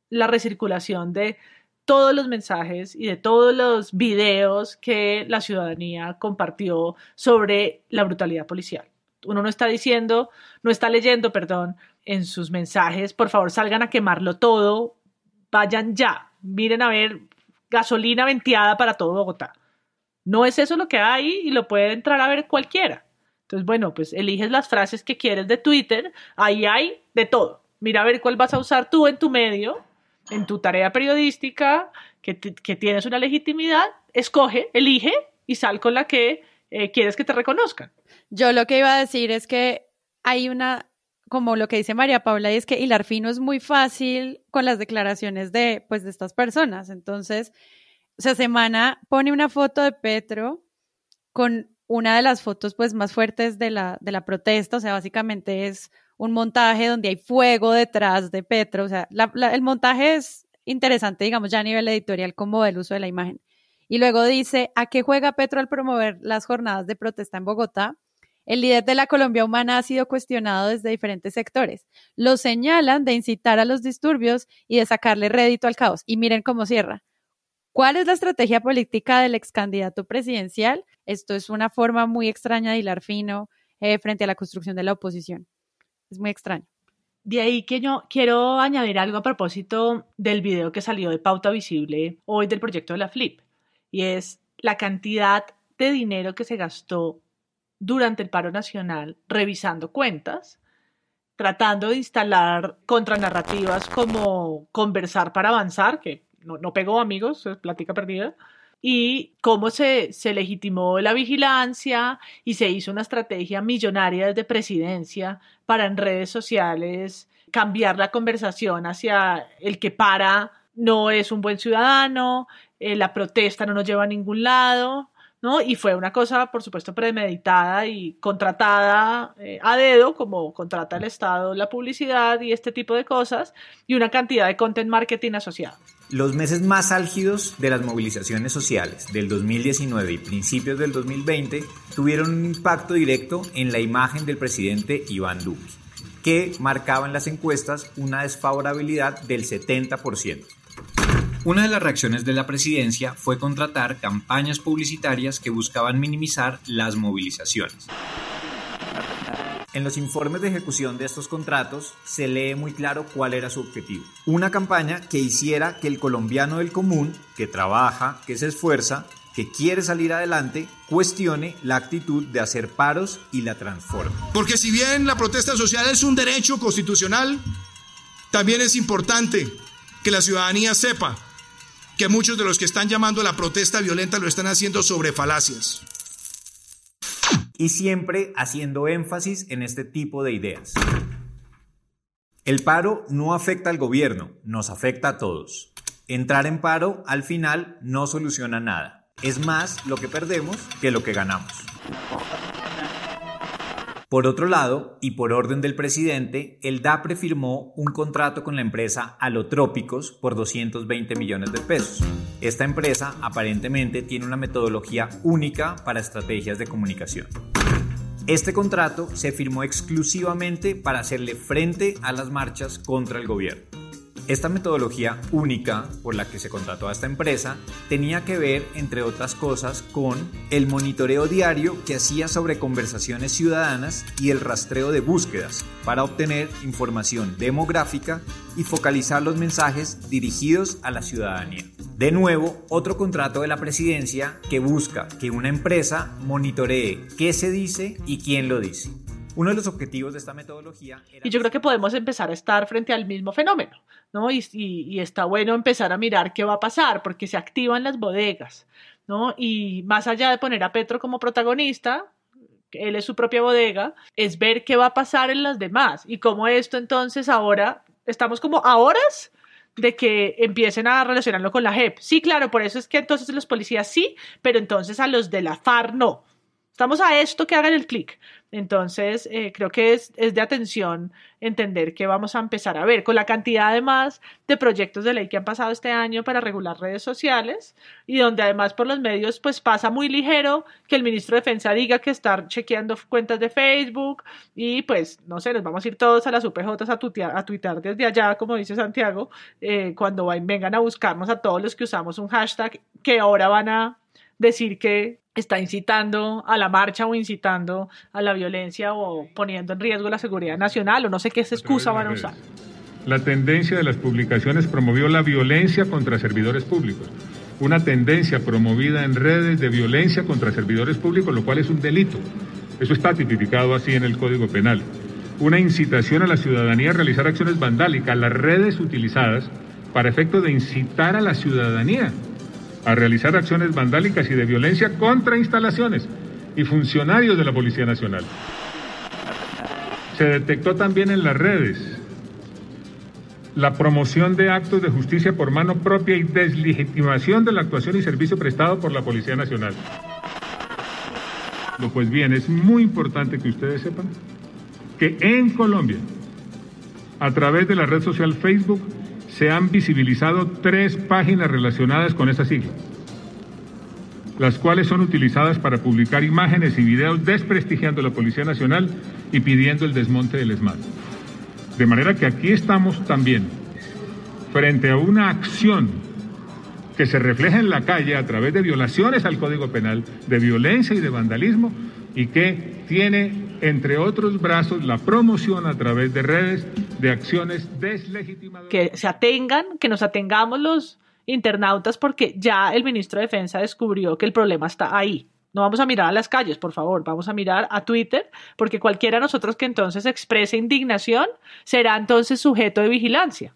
la recirculación de todos los mensajes y de todos los videos que la ciudadanía compartió sobre la brutalidad policial. Uno no está diciendo, no está leyendo, perdón, en sus mensajes, por favor salgan a quemarlo todo, vayan ya, miren a ver gasolina venteada para todo Bogotá. No es eso lo que hay y lo puede entrar a ver cualquiera. Entonces, bueno, pues eliges las frases que quieres de Twitter, ahí hay de todo. Mira a ver cuál vas a usar tú en tu medio en tu tarea periodística, que, que tienes una legitimidad, escoge, elige y sal con la que eh, quieres que te reconozcan. Yo lo que iba a decir es que hay una, como lo que dice María Paula, y es que hilar fino es muy fácil con las declaraciones de, pues, de estas personas. Entonces, o sea, Semana pone una foto de Petro con una de las fotos pues más fuertes de la, de la protesta, o sea, básicamente es un montaje donde hay fuego detrás de Petro. O sea, el montaje es interesante, digamos, ya a nivel editorial, como el uso de la imagen. Y luego dice, ¿a qué juega Petro al promover las jornadas de protesta en Bogotá? El líder de la Colombia Humana ha sido cuestionado desde diferentes sectores. Lo señalan de incitar a los disturbios y de sacarle rédito al caos. Y miren cómo cierra. ¿Cuál es la estrategia política del ex candidato presidencial? Esto es una forma muy extraña de hilar fino eh, frente a la construcción de la oposición. Es muy extraño. De ahí que yo quiero añadir algo a propósito del video que salió de Pauta Visible hoy del proyecto de la Flip, y es la cantidad de dinero que se gastó durante el paro nacional revisando cuentas, tratando de instalar contranarrativas como conversar para avanzar, que no, no pegó amigos, es plática perdida, y cómo se, se legitimó la vigilancia y se hizo una estrategia millonaria desde presidencia para en redes sociales cambiar la conversación hacia el que para no es un buen ciudadano, eh, la protesta no nos lleva a ningún lado, ¿no? Y fue una cosa, por supuesto, premeditada y contratada eh, a dedo, como contrata el Estado la publicidad y este tipo de cosas, y una cantidad de content marketing asociado. Los meses más álgidos de las movilizaciones sociales del 2019 y principios del 2020 tuvieron un impacto directo en la imagen del presidente Iván Duque, que marcaba en las encuestas una desfavorabilidad del 70%. Una de las reacciones de la presidencia fue contratar campañas publicitarias que buscaban minimizar las movilizaciones. En los informes de ejecución de estos contratos se lee muy claro cuál era su objetivo. Una campaña que hiciera que el colombiano del común, que trabaja, que se esfuerza, que quiere salir adelante, cuestione la actitud de hacer paros y la transforme. Porque si bien la protesta social es un derecho constitucional, también es importante que la ciudadanía sepa que muchos de los que están llamando a la protesta violenta lo están haciendo sobre falacias y siempre haciendo énfasis en este tipo de ideas. El paro no afecta al gobierno, nos afecta a todos. Entrar en paro al final no soluciona nada. Es más lo que perdemos que lo que ganamos. Por otro lado, y por orden del presidente, el DAPRE firmó un contrato con la empresa Alotrópicos por 220 millones de pesos. Esta empresa aparentemente tiene una metodología única para estrategias de comunicación. Este contrato se firmó exclusivamente para hacerle frente a las marchas contra el gobierno. Esta metodología única por la que se contrató a esta empresa tenía que ver, entre otras cosas, con el monitoreo diario que hacía sobre conversaciones ciudadanas y el rastreo de búsquedas para obtener información demográfica y focalizar los mensajes dirigidos a la ciudadanía. De nuevo, otro contrato de la presidencia que busca que una empresa monitoree qué se dice y quién lo dice. Uno de los objetivos de esta metodología... Y yo creo que podemos empezar a estar frente al mismo fenómeno, ¿no? Y, y, está bueno empezar a mirar qué va a pasar, porque se activan las bodegas, ¿no? Y más allá de poner a Petro como protagonista, él es su propia bodega, es ver qué va a pasar en las demás y cómo esto entonces ahora, estamos como a horas de que empiecen a relacionarlo con la JEP. Sí, claro, por eso es que entonces los policías sí, pero entonces a los de la FARC no. Estamos a esto que hagan el clic. Entonces, eh, creo que es, es, de atención entender que vamos a empezar a ver. Con la cantidad además de proyectos de ley que han pasado este año para regular redes sociales y donde además por los medios pues pasa muy ligero que el ministro de Defensa diga que está chequeando cuentas de Facebook y pues no sé, nos vamos a ir todos a las UPJ a tuitear, a tuitear desde allá, como dice Santiago, eh, cuando vengan a buscarnos a todos los que usamos un hashtag que ahora van a decir que está incitando a la marcha o incitando a la violencia o poniendo en riesgo la seguridad nacional o no sé qué excusa van a usar. La tendencia de las publicaciones promovió la violencia contra servidores públicos. Una tendencia promovida en redes de violencia contra servidores públicos, lo cual es un delito. Eso está tipificado así en el Código Penal. Una incitación a la ciudadanía a realizar acciones vandálicas. Las redes utilizadas para efecto de incitar a la ciudadanía a realizar acciones vandálicas y de violencia contra instalaciones y funcionarios de la Policía Nacional. Se detectó también en las redes la promoción de actos de justicia por mano propia y deslegitimación de la actuación y servicio prestado por la Policía Nacional. Pues bien, es muy importante que ustedes sepan que en Colombia, a través de la red social Facebook, se han visibilizado tres páginas relacionadas con esta sigla, las cuales son utilizadas para publicar imágenes y videos desprestigiando a la Policía Nacional y pidiendo el desmonte del ESMAD. De manera que aquí estamos también frente a una acción que se refleja en la calle a través de violaciones al Código Penal, de violencia y de vandalismo, y que tiene, entre otros brazos, la promoción a través de redes de acciones deslegitimadoras. Que se atengan, que nos atengamos los internautas, porque ya el ministro de Defensa descubrió que el problema está ahí. No vamos a mirar a las calles, por favor, vamos a mirar a Twitter, porque cualquiera de nosotros que entonces exprese indignación será entonces sujeto de vigilancia.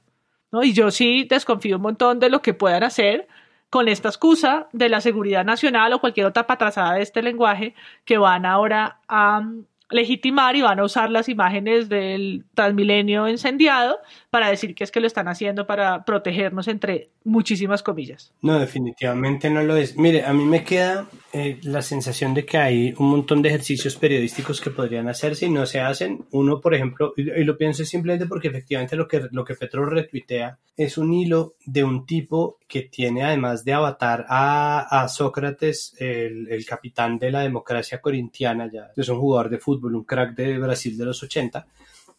¿no? Y yo sí desconfío un montón de lo que puedan hacer con esta excusa de la seguridad nacional o cualquier otra patrasada de este lenguaje que van ahora a legitimar y van a usar las imágenes del Transmilenio incendiado para decir que es que lo están haciendo para protegernos entre muchísimas comillas. No, definitivamente no lo es. Mire, a mí me queda eh, la sensación de que hay un montón de ejercicios periodísticos que podrían hacerse y no se hacen. Uno, por ejemplo, y, lo pienso simplemente porque efectivamente lo que, lo que Petro retuitea es un hilo de un tipo que tiene además de avatar a, a Sócrates, el, el, capitán de la democracia corintiana, ya es un jugador de fútbol, un crack de Brasil de los 80,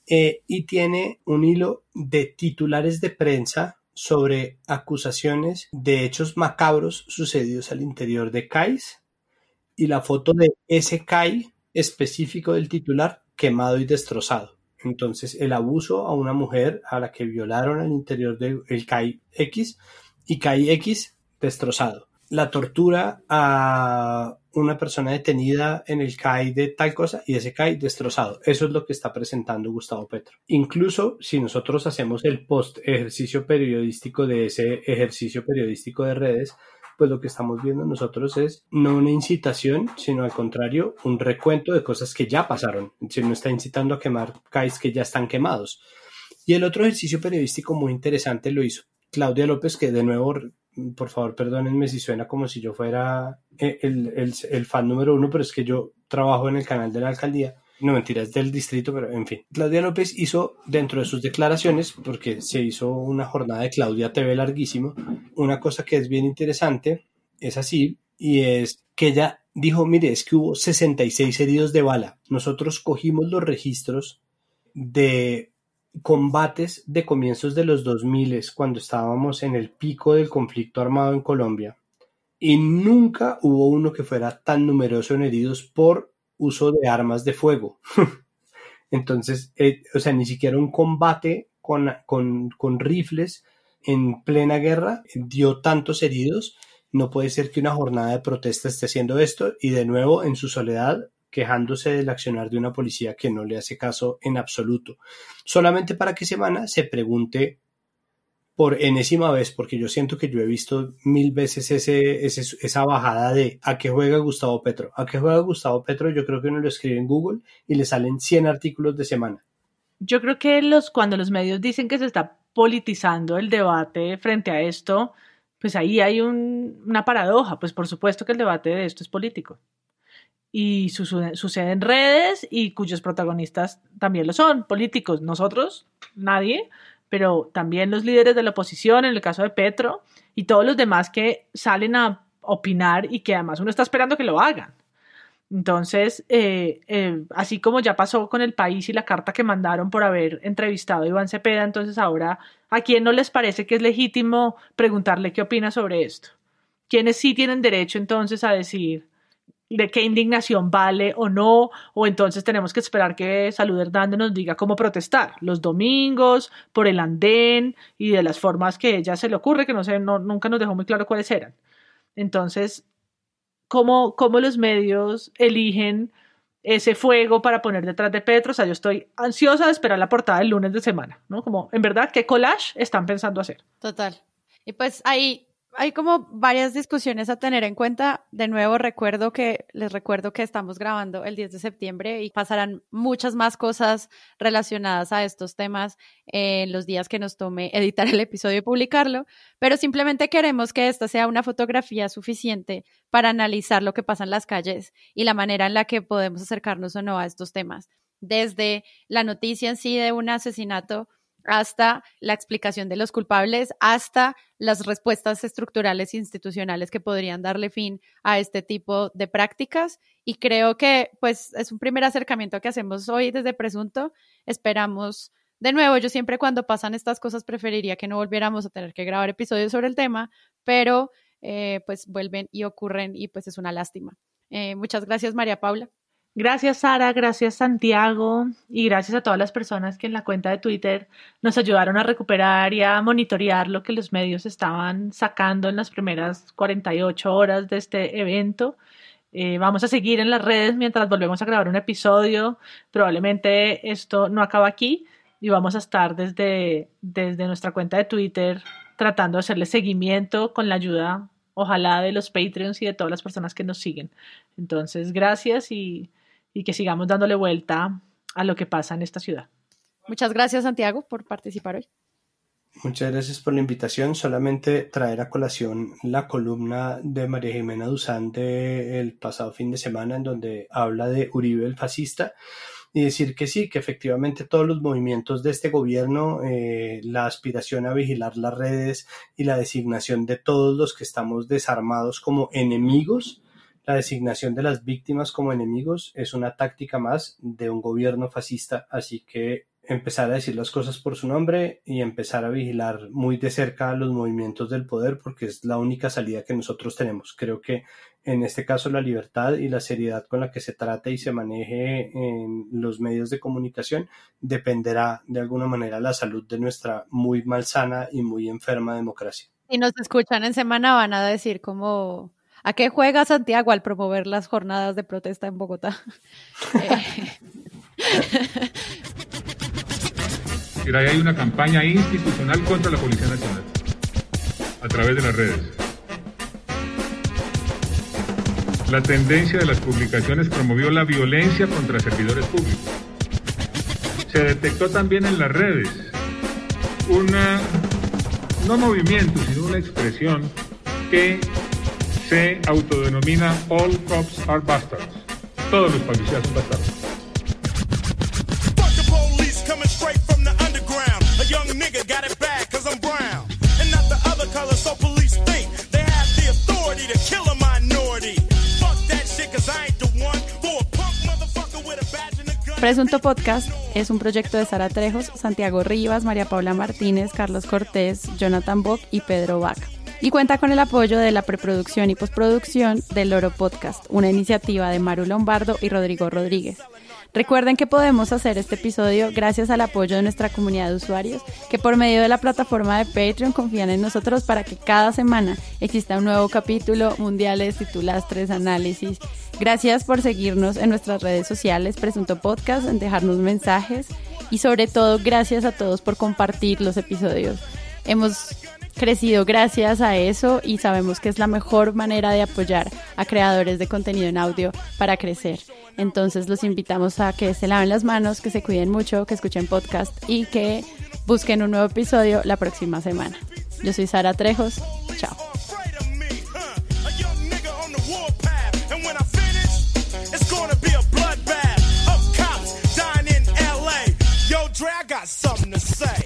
eh, y tiene un hilo de titulares de prensa sobre acusaciones de hechos macabros sucedidos al interior de CAIS y la foto de ese CAI específico del titular quemado y destrozado. Entonces, el abuso a una mujer a la que violaron al interior del CAI X y CAI X destrozado. La tortura a una persona detenida en el CAI de tal cosa y ese CAI destrozado. Eso es lo que está presentando Gustavo Petro. Incluso si nosotros hacemos el post ejercicio periodístico de ese ejercicio periodístico de redes, pues lo que estamos viendo nosotros es no una incitación, sino al contrario, un recuento de cosas que ya pasaron. Si no está incitando a quemar CAIs que ya están quemados. Y el otro ejercicio periodístico muy interesante lo hizo Claudia López, que de nuevo, por favor, perdónenme si suena como si yo fuera eh, el, el, el fan número uno, pero es que yo trabajo en el canal de la alcaldía no mentiras, del distrito, pero en fin. Claudia López hizo dentro de sus declaraciones, porque se hizo una jornada de Claudia TV larguísimo, una cosa que es bien interesante, es así, y es que ella dijo, mire, es que hubo 66 heridos de bala. Nosotros cogimos los registros de combates de comienzos de los 2000 cuando estábamos en el pico del conflicto armado en Colombia y nunca hubo uno que fuera tan numeroso en heridos por uso de armas de fuego. Entonces, eh, o sea, ni siquiera un combate con, con, rifles en plena guerra dio tantos heridos. No puede ser que una jornada de protesta esté haciendo esto y de nuevo en su soledad quejándose del accionar de una policía que no le hace caso en absoluto. Solamente para que semana se pregunte por enésima vez, porque yo siento que yo he visto mil veces esa bajada de a qué juega Gustavo Petro. A qué juega Gustavo Petro, yo creo que uno lo escribe en Google y le salen 100 artículos de semana. Yo creo que los, cuando los medios dicen que se está politizando el debate frente a esto, pues ahí hay una paradoja, pues por supuesto que el debate de esto es político y sucede en redes y cuyos protagonistas también lo son, políticos, nosotros, nadie, pero también los líderes de la oposición, en el caso de Petro, y todos los demás que salen a opinar y que además uno está esperando que lo hagan. Entonces, eh, eh, así como ya pasó con el país y la carta que mandaron por haber entrevistado a Iván Cepeda, entonces ahora, ¿a quién no les parece que es legítimo preguntarle qué opina sobre esto? ¿Quiénes sí tienen derecho entonces a decir de qué indignación vale o no, o entonces tenemos que esperar que Salud Hernández nos diga cómo protestar, los domingos, por el andén y de las formas que ella se le ocurre, que no sé, no, nunca nos dejó muy claro cuáles eran. Entonces, ¿cómo, ¿cómo los medios eligen ese fuego para poner detrás de Petro? O sea, yo estoy ansiosa de esperar la portada del lunes de semana, ¿no? Como, en verdad, ¿qué collage están pensando hacer? Total. Y pues ahí hay como varias discusiones a tener en cuenta. De nuevo, recuerdo que, les recuerdo que estamos grabando el 10 de septiembre y pasarán muchas más cosas relacionadas a estos temas en los días que nos tome editar el episodio y publicarlo, pero simplemente queremos que esta sea una fotografía suficiente para analizar lo que pasa en las calles y la manera en la que podemos acercarnos o no a estos temas. Desde la noticia en sí de un asesinato hasta la explicación de los culpables, hasta las respuestas estructurales e institucionales que podrían darle fin a este tipo de prácticas. Y creo que pues es un primer acercamiento que hacemos hoy desde Presunto. Esperamos, de nuevo, yo siempre cuando pasan estas cosas preferiría que no volviéramos a tener que grabar episodios sobre el tema, pero eh, pues vuelven y ocurren y pues es una lástima. Eh, muchas gracias, María Paula. Gracias Sara, gracias Santiago y gracias a todas las personas que en la cuenta de Twitter nos ayudaron a recuperar y a monitorear lo que los medios estaban sacando en las primeras 48 horas de este evento. Eh, vamos a seguir en las redes mientras volvemos a grabar un episodio. Probablemente esto no acaba aquí y vamos a estar desde, desde nuestra cuenta de Twitter tratando de hacerle seguimiento con la ayuda, ojalá, de los Patreons y de todas las personas que nos siguen. Entonces, gracias y y que sigamos dándole vuelta a lo que pasa en esta ciudad. Muchas gracias, Santiago, por participar hoy. Muchas gracias por la invitación. Solamente traer a colación la columna de María Jimena Duzán del pasado fin de semana, en donde habla de Uribe el fascista, y decir que sí, que efectivamente todos los movimientos de este gobierno, eh, la aspiración a vigilar las redes y la designación de todos los que estamos desarmados como enemigos, la designación de las víctimas como enemigos es una táctica más de un gobierno fascista, así que empezar a decir las cosas por su nombre y empezar a vigilar muy de cerca los movimientos del poder porque es la única salida que nosotros tenemos. Creo que en este caso la libertad y la seriedad con la que se trate y se maneje en los medios de comunicación dependerá de alguna manera la salud de nuestra muy malsana y muy enferma democracia. Si nos escuchan en semana van a decir cómo ¿A qué juega Santiago al promover las jornadas de protesta en Bogotá? Mira, hay una campaña institucional contra la Policía Nacional a través de las redes. La tendencia de las publicaciones promovió la violencia contra servidores públicos. Se detectó también en las redes una, no movimiento, sino una expresión que se autodenomina All Cops Are Bastards. Todos los policías son bastardos. Presunto Podcast es un proyecto de Sara Trejos, Santiago Rivas, María Paula Martínez, Carlos Cortés, Jonathan Bock y Pedro Vaca y cuenta con el apoyo de la preproducción y postproducción del Loro Podcast, una iniciativa de Maru Lombardo y Rodrigo Rodríguez. Recuerden que podemos hacer este episodio gracias al apoyo de nuestra comunidad de usuarios que por medio de la plataforma de Patreon confían en nosotros para que cada semana exista un nuevo capítulo, mundiales, titulastres, análisis. Gracias por seguirnos en nuestras redes sociales, Presunto Podcast, en dejarnos mensajes y sobre todo gracias a todos por compartir los episodios. Hemos crecido gracias a eso y sabemos que es la mejor manera de apoyar a creadores de contenido en audio para crecer. Entonces los invitamos a que se laven las manos, que se cuiden mucho, que escuchen podcast y que busquen un nuevo episodio la próxima semana. Yo soy Sara Trejos. Chao. something to say.